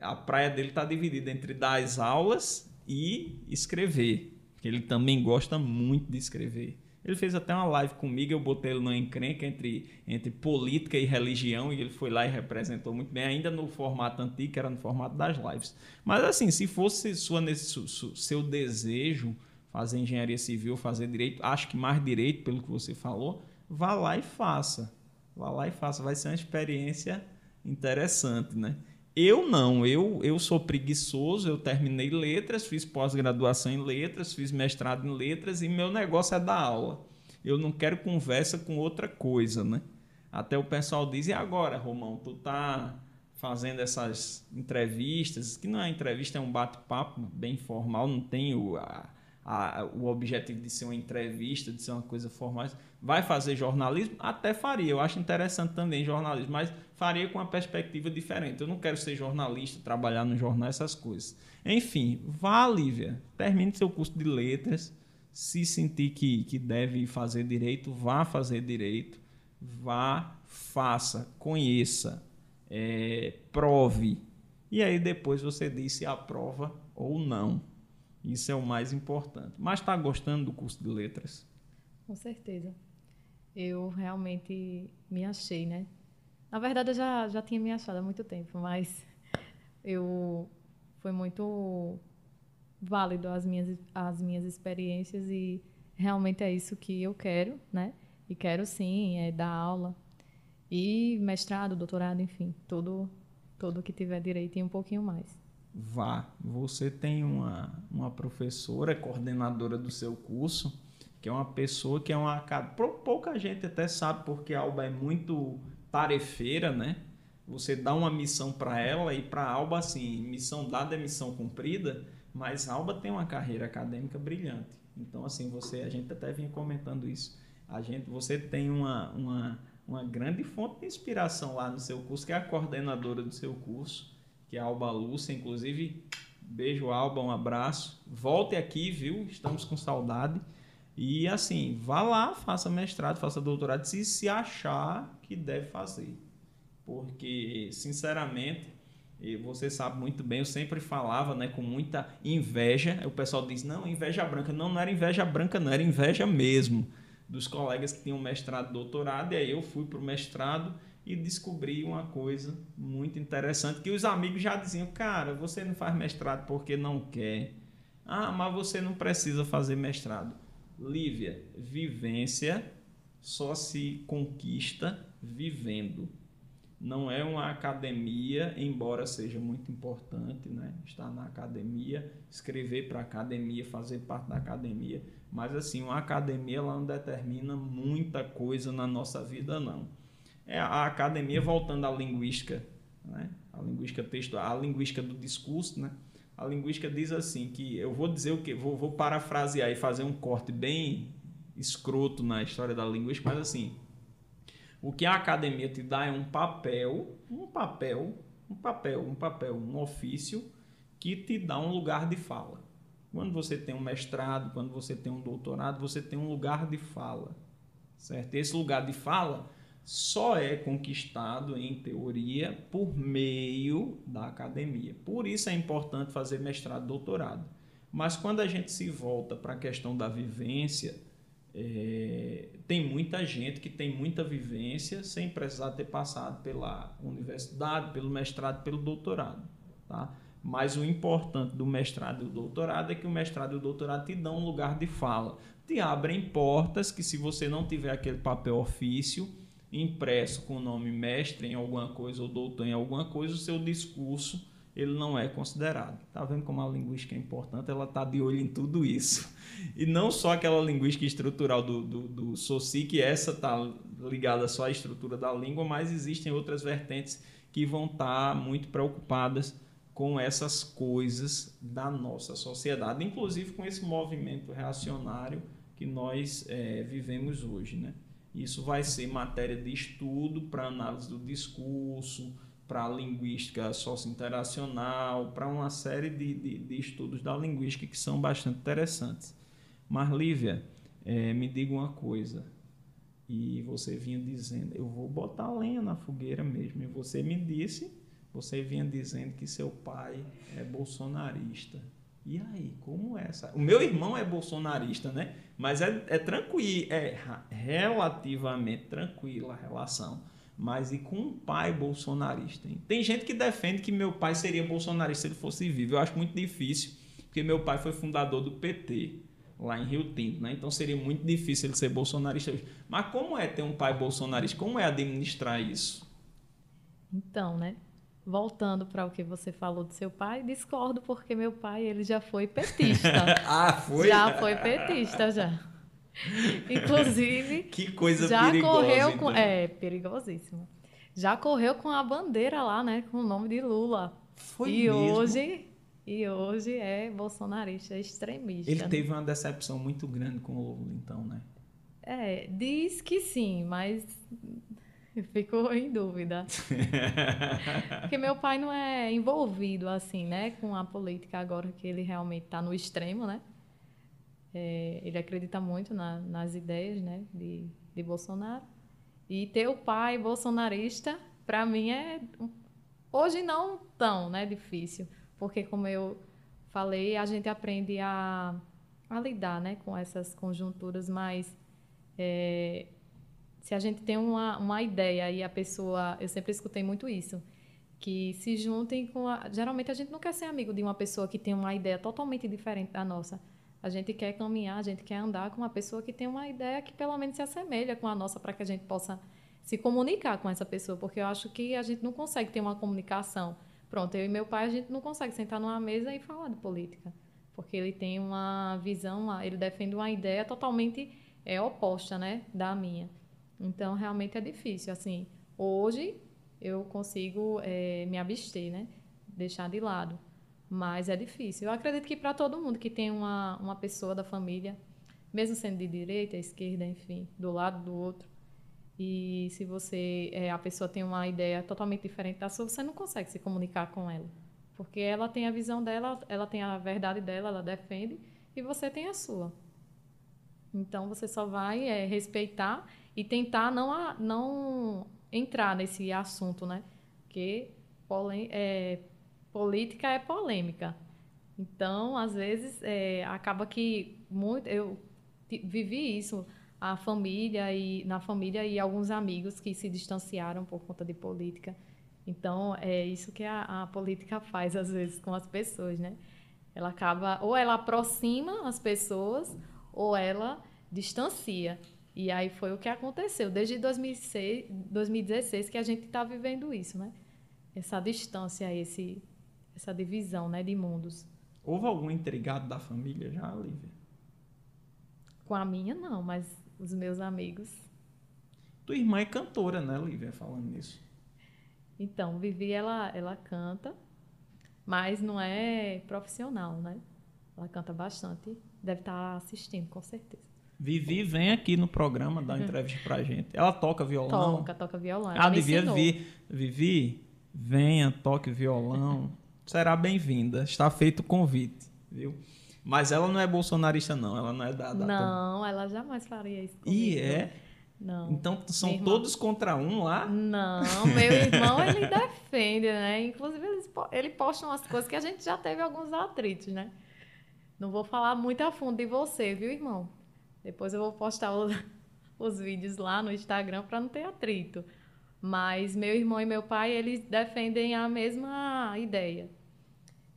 a, a praia dele está dividida entre dar as aulas e escrever. Ele também gosta muito de escrever. Ele fez até uma live comigo, eu botei ele numa encrenca entre, entre política e religião, e ele foi lá e representou muito bem, ainda no formato antigo, que era no formato das lives. Mas assim, se fosse sua, seu desejo fazer engenharia civil, fazer direito, acho que mais direito, pelo que você falou, vá lá e faça. Vá lá e faça, vai ser uma experiência interessante, né? Eu não, eu, eu sou preguiçoso, eu terminei letras, fiz pós-graduação em letras, fiz mestrado em letras e meu negócio é dar aula. Eu não quero conversa com outra coisa, né? Até o pessoal diz, e agora, Romão, tu tá fazendo essas entrevistas, que não é entrevista, é um bate-papo bem formal, não tem o, a, a, o objetivo de ser uma entrevista, de ser uma coisa formal. Vai fazer jornalismo? Até faria, eu acho interessante também jornalismo, mas faria com uma perspectiva diferente. Eu não quero ser jornalista, trabalhar no jornal, essas coisas. Enfim, vá, Lívia, termine seu curso de letras. Se sentir que, que deve fazer direito, vá fazer direito. Vá, faça, conheça, é, prove. E aí depois você diz se aprova ou não. Isso é o mais importante. Mas está gostando do curso de letras? Com certeza. Eu realmente me achei, né? Na verdade, eu já, já tinha me achado há muito tempo, mas eu foi muito válido as minhas, as minhas experiências e realmente é isso que eu quero, né? E quero sim, é dar aula. E mestrado, doutorado, enfim, tudo, tudo que tiver direito e um pouquinho mais. Vá. Você tem uma, uma professora, coordenadora do seu curso, que é uma pessoa que é uma. Pouca gente até sabe, porque a Alba é muito tarefeira, né? Você dá uma missão para ela e para a Alba, assim, missão dada é missão cumprida, mas a Alba tem uma carreira acadêmica brilhante. Então, assim, você, a gente até vinha comentando isso. A gente, você tem uma, uma, uma grande fonte de inspiração lá no seu curso, que é a coordenadora do seu curso, que é a Alba Lúcia. Inclusive, beijo, Alba, um abraço. Volte aqui, viu? Estamos com saudade. E assim, vá lá, faça mestrado, faça doutorado, se se achar que deve fazer. Porque, sinceramente, você sabe muito bem, eu sempre falava né, com muita inveja. O pessoal diz: não, inveja branca. Não, não era inveja branca, não, era inveja mesmo. Dos colegas que tinham mestrado doutorado. E aí eu fui para o mestrado e descobri uma coisa muito interessante: que os amigos já diziam, cara, você não faz mestrado porque não quer. Ah, mas você não precisa fazer mestrado. Lívia, vivência só se conquista vivendo não é uma academia, embora seja muito importante, né? Estar na academia, escrever para a academia, fazer parte da academia, mas assim, uma academia ela não determina muita coisa na nossa vida, não. É a academia voltando à linguística, né? A linguística textual, a linguística do discurso, né? A linguística diz assim que eu vou dizer o que, vou, vou parafrasear e fazer um corte bem escroto na história da linguística, mas assim, o que a academia te dá é um papel, um papel, um papel, um papel, um ofício que te dá um lugar de fala. Quando você tem um mestrado, quando você tem um doutorado, você tem um lugar de fala, certo? Esse lugar de fala só é conquistado em teoria por meio da academia. Por isso é importante fazer mestrado, doutorado. Mas quando a gente se volta para a questão da vivência, é, tem muita gente que tem muita vivência sem precisar ter passado pela universidade, pelo mestrado, pelo doutorado. Tá? Mas o importante do mestrado e do doutorado é que o mestrado e o doutorado te dão um lugar de fala, te abrem portas que, se você não tiver aquele papel ofício impresso com o nome mestre em alguma coisa ou doutor em alguma coisa, o seu discurso ele não é considerado. Tá vendo como a linguística é importante? Ela está de olho em tudo isso. [laughs] E não só aquela linguística estrutural do, do, do SOCI, que essa está ligada só à estrutura da língua, mas existem outras vertentes que vão estar tá muito preocupadas com essas coisas da nossa sociedade, inclusive com esse movimento reacionário que nós é, vivemos hoje. Né? Isso vai ser matéria de estudo para análise do discurso, para linguística socio-interacional, para uma série de, de, de, estudos da linguística que são bastante interessantes. Mas, Lívia, é, me diga uma coisa, e você vinha dizendo, eu vou botar lenha na fogueira mesmo, e você me disse, você vinha dizendo que seu pai é bolsonarista. E aí, como é essa? O meu irmão é bolsonarista, né? Mas é, é tranquilo, é relativamente tranquila a relação mas e com um pai bolsonarista. Hein? Tem gente que defende que meu pai seria bolsonarista se ele fosse vivo. Eu acho muito difícil, porque meu pai foi fundador do PT lá em Rio Tinto, né? Então seria muito difícil ele ser bolsonarista. Mas como é ter um pai bolsonarista? Como é administrar isso? Então, né? Voltando para o que você falou do seu pai, discordo porque meu pai ele já foi petista. [laughs] ah, foi? Já foi petista já. Inclusive. que coisa já perigosa. Correu com, então. É, perigosíssimo. Já correu com a bandeira lá, né? Com o nome de Lula. Foi e mesmo? hoje E hoje é bolsonarista extremista. Ele teve uma decepção muito grande com o Lula, então, né? É, diz que sim, mas [laughs] ficou em dúvida. [laughs] Porque meu pai não é envolvido assim, né, com a política agora que ele realmente está no extremo, né? É, ele acredita muito na, nas ideias né, de, de Bolsonaro. E ter o pai bolsonarista, para mim, é hoje não tão né, difícil, porque, como eu falei, a gente aprende a, a lidar né, com essas conjunturas, mas é, se a gente tem uma, uma ideia e a pessoa. Eu sempre escutei muito isso. Que se juntem com a. Geralmente a gente não quer ser amigo de uma pessoa que tem uma ideia totalmente diferente da nossa A gente quer caminhar, a gente quer andar com uma pessoa que tem uma ideia que pelo menos se assemelha com a nossa para que a gente possa se comunicar com essa pessoa, porque eu acho que a gente não consegue ter uma comunicação. Pronto, eu e meu pai a gente não consegue sentar numa mesa e falar de política, porque ele tem uma visão, ele defende uma ideia totalmente é oposta, né, da minha. Então realmente é difícil. Assim, hoje eu consigo é, me abster, né, deixar de lado, mas é difícil. Eu acredito que para todo mundo que tem uma uma pessoa da família, mesmo sendo de direita, esquerda, enfim, do lado do outro, e se você é, a pessoa tem uma ideia totalmente diferente da sua, você não consegue se comunicar com ela, porque ela tem a visão dela, ela tem a verdade dela, ela defende e você tem a sua. Então você só vai é, respeitar e tentar não não entrar nesse assunto, né? Porque é, política é polêmica. Então, às vezes, é, acaba que muito eu vivi isso a família e na família e alguns amigos que se distanciaram por conta de política. Então é isso que a, a, política faz às vezes com as pessoas, né? Ela acaba ou ela aproxima as pessoas ou ela distancia. E aí foi o que aconteceu desde 2006, 2016 que a gente está vivendo isso, né? Essa distância, esse essa divisão, né, de mundos. Houve algum intrigado da família já, Lívia? Com a minha não, mas os meus amigos. Tua irmã é cantora, né, Lívia, falando nisso? Então, Vivi, ela, ela canta, mas não é profissional, né? Ela canta bastante. Deve estar assistindo, com certeza. Vivi vem aqui no programa dar uma entrevista pra gente. Ela toca violão. Toca, toca violão. Ela ah, devia vir. Vivi, venha, toque violão. Será bem-vinda. Está feito o convite, viu? Mas ela não é bolsonarista, não. Ela não é da. da não, ela jamais faria isso. Comigo. E é? Não. Então são todos contra um lá? Não, meu [laughs] irmão ele defende, né? Inclusive ele posta umas coisas que a gente já teve alguns atritos, né? Não vou falar muito a fundo de você, viu, irmão? Depois eu vou postar os, [laughs] os vídeos lá no Instagram para não ter atrito. Mas meu irmão e meu pai, eles defendem a mesma ideia.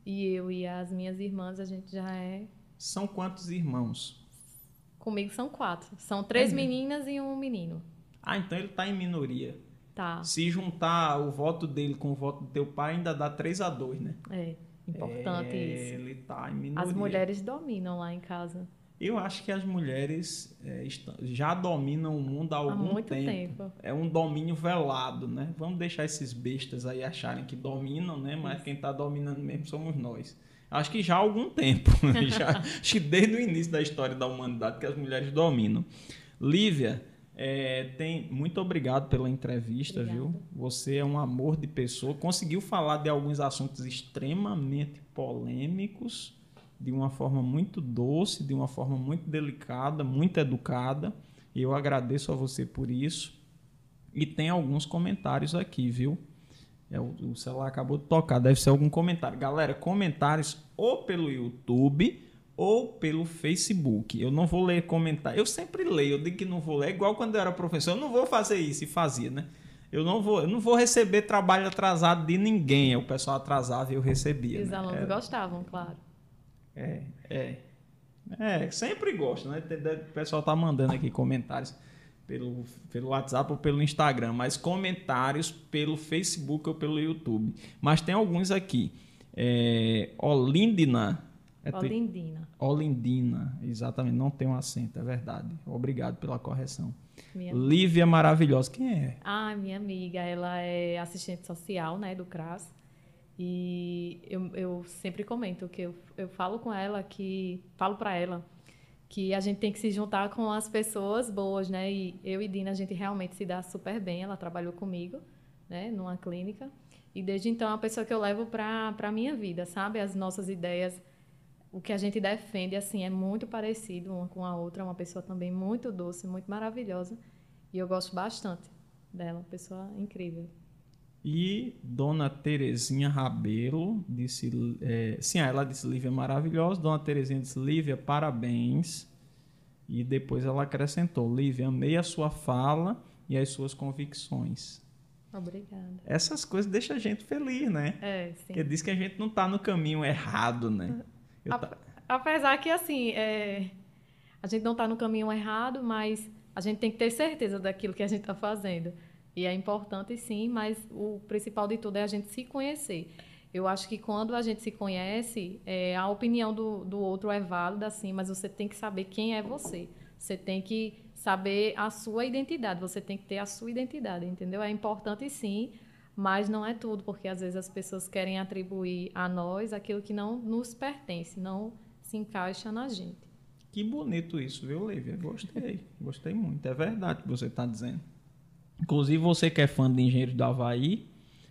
E eu e as minhas irmãs, a gente já é. São quantos irmãos? Comigo são quatro. São três é meninas e um menino. Ah, então ele está em minoria. Tá. Se juntar o voto dele com o voto do teu pai, ainda dá 3 a 2 né? É, importante é, isso. Ele está em minoria. As mulheres dominam lá em casa. Eu acho que as mulheres é, já dominam o mundo há algum há muito tempo. tempo. É um domínio velado, né? Vamos deixar esses bestas aí acharem que dominam, né? Mas quem está dominando mesmo somos nós. Acho que já há algum tempo, [laughs] né? já, acho que desde o início da história da humanidade que as mulheres dominam. Lívia, é, tem, muito obrigado pela entrevista, Obrigada. viu? Você é um amor de pessoa. Conseguiu falar de alguns assuntos extremamente polêmicos de uma forma muito doce, de uma forma muito delicada, muito educada. E eu agradeço a você por isso. E tem alguns comentários aqui, viu? É, o, celular acabou de tocar, deve ser algum comentário. Galera, comentários ou pelo YouTube ou pelo Facebook. Eu não vou ler comentário. Eu sempre leio, eu digo que não vou ler, igual quando eu era professor, eu não vou fazer isso e fazia, né? Eu não vou, eu não vou receber trabalho atrasado de ninguém. O pessoal atrasava e eu recebia. E os né? alunos gostavam, claro. É, é. É, sempre gosto, né? O pessoal tá mandando aqui comentários pelo, pelo WhatsApp ou pelo Instagram, mas comentários pelo Facebook ou pelo YouTube. Mas tem alguns aqui. É, Olindina. É Olindina. Olindina, exatamente. Não tem um acento, é verdade. Obrigado pela correção. Minha Lívia Maravilhosa. Quem é? Ah, minha amiga. Ela é assistente social, né, do CRAS. E eu, eu sempre comento que eu, eu falo com ela que falo para ela que a gente tem que se juntar com as pessoas boas, né? E eu e Dina a gente realmente se dá super bem. Ela trabalhou comigo, né, numa clínica. E desde então é uma pessoa que eu levo para para minha vida, sabe? As nossas ideias, o que a gente defende assim é muito parecido uma com a outra, é uma pessoa também muito doce, muito maravilhosa. E eu gosto bastante dela, uma pessoa incrível. E Dona Terezinha Rabelo disse, é, sim, ela disse Lívia maravilhosa. Dona Terezinha disse Lívia parabéns. E depois ela acrescentou Lívia amei a sua fala e as suas convicções. Obrigada. Essas coisas deixam a gente feliz, né? É, sim. Porque diz que a gente não está no caminho errado, né? A, Apesar que, assim, é, a gente não está no caminho errado, mas a gente tem que ter certeza daquilo que a gente está fazendo. E é importante, sim, mas o principal de tudo é a gente se conhecer. Eu acho que quando a gente se conhece, é, a opinião do, do outro é válida, sim, mas você tem que saber quem é você. Você tem que saber a sua identidade, você tem que ter a sua identidade, entendeu? É importante, sim, mas não é tudo, porque às vezes as pessoas querem atribuir a nós aquilo que não nos pertence, não se encaixa na gente. Que bonito isso, viu, Lívia? Gostei, gostei muito. É verdade o que você está dizendo. Inclusive, você que é fã de Engenheiros do Havaí,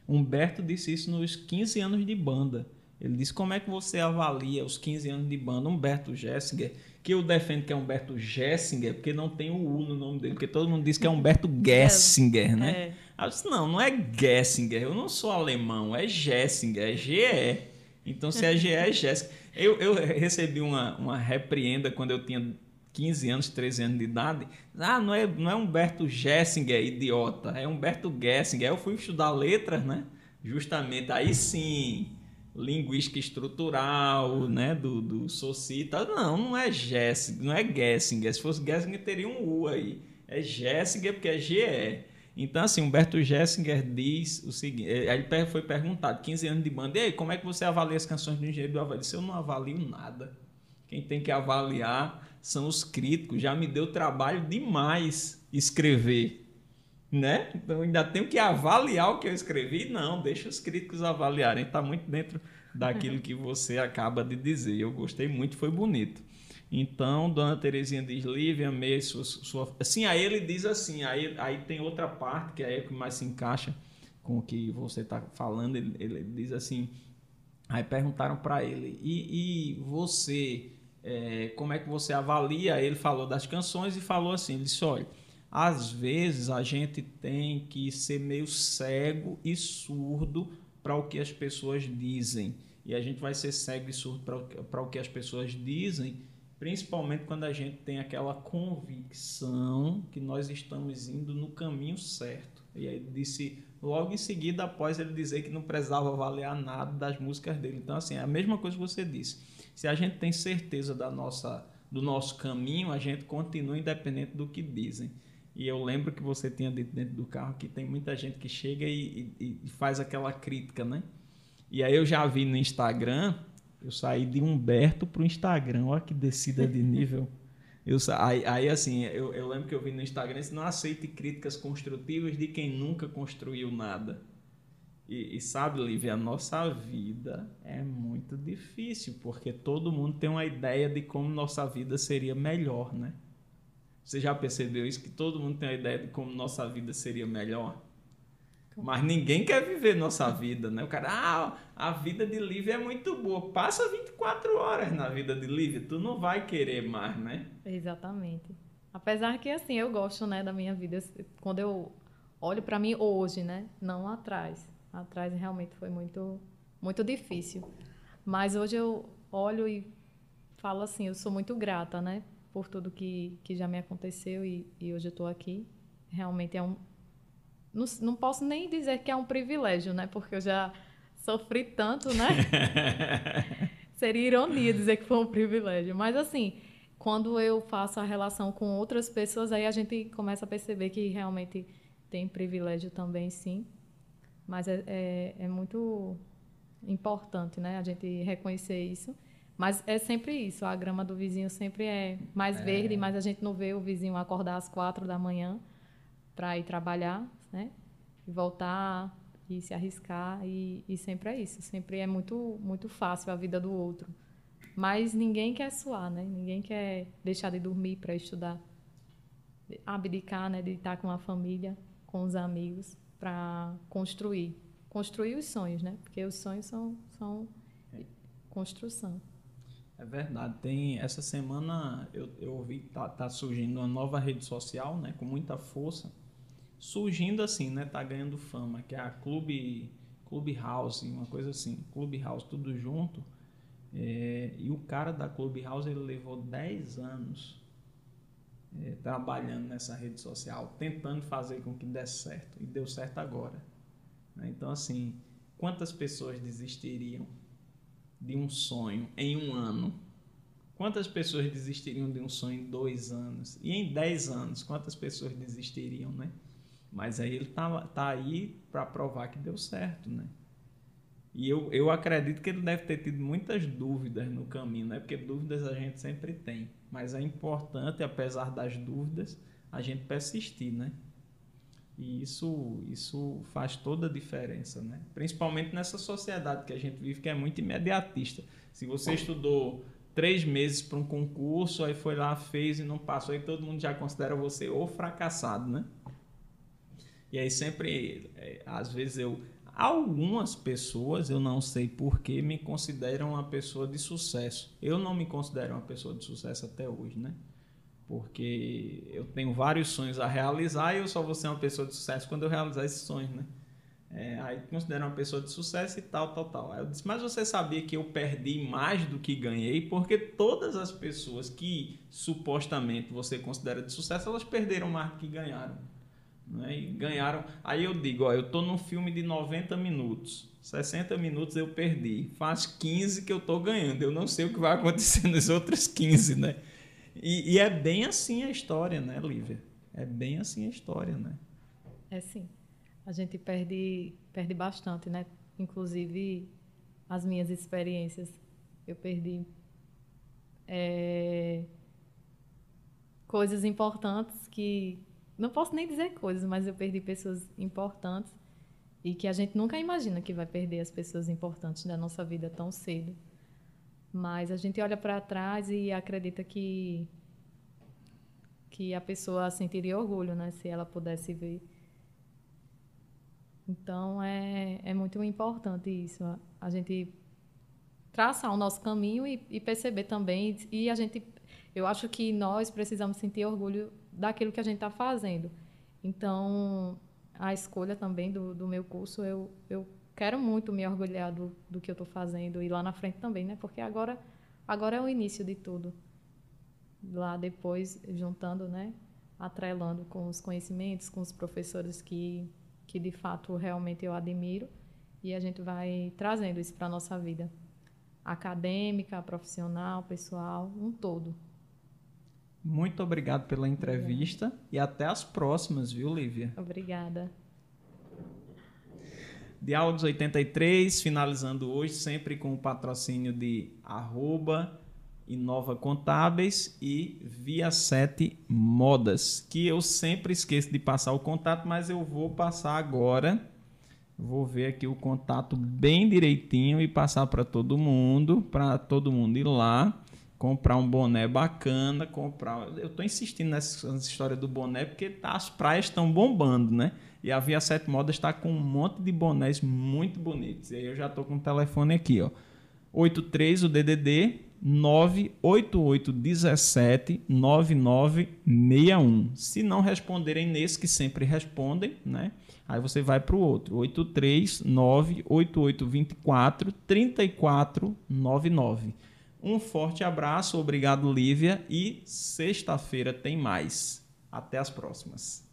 Humberto disse isso nos 15 anos de banda. Ele disse como é que você avalia os 15 anos de banda. Humberto Gessinger, que eu defendo que é Humberto Gessinger, porque não tem o U no nome dele, porque todo mundo diz que é Humberto Gessinger, né? É. Eu disse, não, não é Gessinger, eu não sou alemão, é Gessinger, é GE. Então, se é GE, é Gessinger. Eu, eu recebi uma, uma repreenda quando eu tinha 15 anos, 13 anos de idade. Ah, não é, não é Humberto Gessinger, idiota. É Humberto Gessinger. Eu fui estudar letras, né? Justamente aí sim, linguística estrutural, né? Do, do Socita. Não, não é Gessinger, não é Gessinger. Se fosse Gessinger, teria um U aí. É Gessinger porque é GE. Então, assim, Humberto Gessinger diz o seguinte: eh, ele foi perguntado, 15 anos de banda, e aí, como é que você avalia as canções do Engenheiro do Havaí? Disse, eu não avalio nada. Quem tem que avaliar são os críticos. Já me deu trabalho demais escrever. Né? Então ainda tenho que avaliar o que eu escrevi. Não, deixa os críticos avaliarem. Está muito dentro daquilo que você acaba de dizer. Eu gostei muito, foi bonito. Então, Dona Terezinha diz, Lívia, amei sua, sua... Assim, aí ele diz assim, aí, aí tem outra parte que é que mais se encaixa com o que você está falando. Ele, ele, diz assim, aí perguntaram para ele, e, e você, é, como é que você avalia? Ele falou das canções e falou assim, ele disse, olha, às vezes a gente tem que ser meio cego e surdo para o que as pessoas dizem. E a gente vai ser cego e surdo para o que as pessoas dizem principalmente quando a gente tem aquela convicção que nós estamos indo no caminho certo. E aí ele disse logo em seguida após ele dizer que não precisava avaliar nada das músicas dele. Então assim, é a mesma coisa que você disse. Se a gente tem certeza da nossa do nosso caminho, a gente continua independente do que dizem. E eu lembro que você tinha dito dentro do carro que tem muita gente que chega e, e, e faz aquela crítica, né? E aí eu já vi no Instagram eu saí de Humberto pro Instagram. Olha que descida de nível. [laughs] Eu, aí, aí, assim, eu, eu lembro que eu vi no Instagram, não aceite críticas construtivas de quem nunca construiu nada. E, e, sabe, Lívia, a nossa vida é muito difícil, porque todo mundo tem uma ideia de como nossa vida seria melhor, né? Você já percebeu isso? Que todo mundo tem uma ideia de como nossa vida seria melhor? Mas ninguém quer viver nossa vida, né? O cara, ah, a vida de Lívia é muito boa. Passa 24 horas na vida de Lívia, tu não vai querer mais, né? Exatamente. Apesar que, assim, eu gosto, né, da minha vida. Quando eu olho para mim hoje, né? Não atrás. Atrás realmente foi muito, muito difícil. Mas hoje eu olho e falo assim, eu sou muito grata, né? Por tudo que, que já me aconteceu e, e hoje eu estou aqui. Realmente é um, não, não posso nem dizer que é um privilégio, né? Porque eu já sofri tanto, né? [laughs] Seria ironia dizer que foi um privilégio. Mas, assim, quando eu faço a relação com outras pessoas, aí a gente começa a perceber que realmente tem privilégio também, sim. Mas é, é, é muito importante, né? A gente reconhecer isso. Mas é sempre isso, a grama do vizinho sempre é mais é. verde, mas a gente não vê o vizinho acordar às quatro da manhã para ir trabalhar, né? E voltar e se arriscar e, e sempre é isso. Sempre é muito muito fácil a vida do outro. Mas ninguém quer suar, né? Ninguém quer deixar de dormir para estudar, abdicar, né? De estar com a família, com os amigos, para construir, construir os sonhos, né? Porque os sonhos são são construção. É verdade. Tem essa semana eu, eu ouvi tá, tá surgindo uma nova rede social, né? Com muita força surgindo assim, né? Tá ganhando fama, que é a Clube, Clube House, uma coisa assim, Clube House, tudo junto. É, e o cara da Clube House ele levou 10 anos é, trabalhando nessa rede social, tentando fazer com que desse certo. E deu certo agora. Né? Então, assim, quantas pessoas desistiriam de um sonho em um ano? Quantas pessoas desistiriam de um sonho em dois anos? E em dez anos, quantas pessoas desistiriam, né? Mas aí ele tá, tá aí para provar que deu certo, né? E eu, eu acredito que ele deve ter tido muitas dúvidas no caminho, né? Porque dúvidas a gente sempre tem. Mas é importante, apesar das dúvidas, a gente persistir, né? E isso, isso faz toda a diferença, né? Principalmente nessa sociedade que a gente vive, que é muito imediatista. Se você estudou três meses para um concurso, aí foi lá, fez e não passou, aí todo mundo já considera você ou fracassado, né? E aí sempre, é, às vezes eu... Algumas pessoas, eu não sei porquê, me consideram uma pessoa de sucesso. Eu não me considero uma pessoa de sucesso até hoje, né? porque eu tenho vários sonhos a realizar e eu só vou ser uma pessoa de sucesso quando eu realizar esses sonhos, né? É, aí considero uma pessoa de sucesso e tal, tal, tal. Aí eu disse, mas você sabia que eu perdi mais do que ganhei? Porque todas as pessoas que supostamente você considera de sucesso, elas perderam mais do que ganharam. Né? E ganharam. Aí eu digo, ó, eu tô num filme de 90 minutos. 60 minutos eu perdi. Faz 15 que eu tô ganhando. Eu não sei o que vai acontecer [laughs] nos outros 15, né? E, e, é bem assim a história, né, Lívia? É bem assim a história, né? É sim. A gente perde, perde bastante, né? Inclusive as minhas experiências. Eu perdi é, coisas importantes que. Não posso nem dizer coisas, mas eu perdi pessoas importantes e que a gente nunca imagina que vai perder as pessoas importantes da nossa vida tão cedo. Mas a gente olha para trás e acredita que que a pessoa sentiria orgulho, né, se ela pudesse ver. Então é, é muito importante isso, a, gente traçar o nosso caminho e, e, perceber também e a gente, eu acho que nós precisamos sentir orgulho daquilo que a gente está fazendo. Então a escolha também do, do meu curso eu, eu quero muito me orgulhar do, do que eu estou fazendo e lá na frente também, né? Porque agora, agora é o início de tudo. Lá depois, juntando, né? Atrelando com os conhecimentos, com os professores que, que de fato realmente eu admiro e a gente vai trazendo isso para a nossa vida acadêmica, profissional, pessoal, um todo. Muito obrigado pela entrevista Obrigada. e até as próximas, viu, Lívia? Obrigada. Diálogos 83, finalizando hoje sempre com o patrocínio de arroba Inova Contábeis e Via 7 Modas, que eu sempre esqueço de passar o contato, mas eu vou passar agora. Vou ver aqui o contato bem direitinho e passar para todo mundo, para todo mundo ir lá, comprar um boné bacana, comprar. Eu estou insistindo nessa, nessa história do boné porque tá, as praias estão bombando, né? E a Via 7 Modas está com um monte de bonés muito bonitos. E aí eu já estou com o telefone aqui, ó. 83 o DDD 98817 9961. Se não responderem nesse que sempre respondem, né? Aí você vai para o outro, 83 98824 3499. Um forte abraço, obrigado, Lívia, e sexta-feira tem mais. Até as próximas.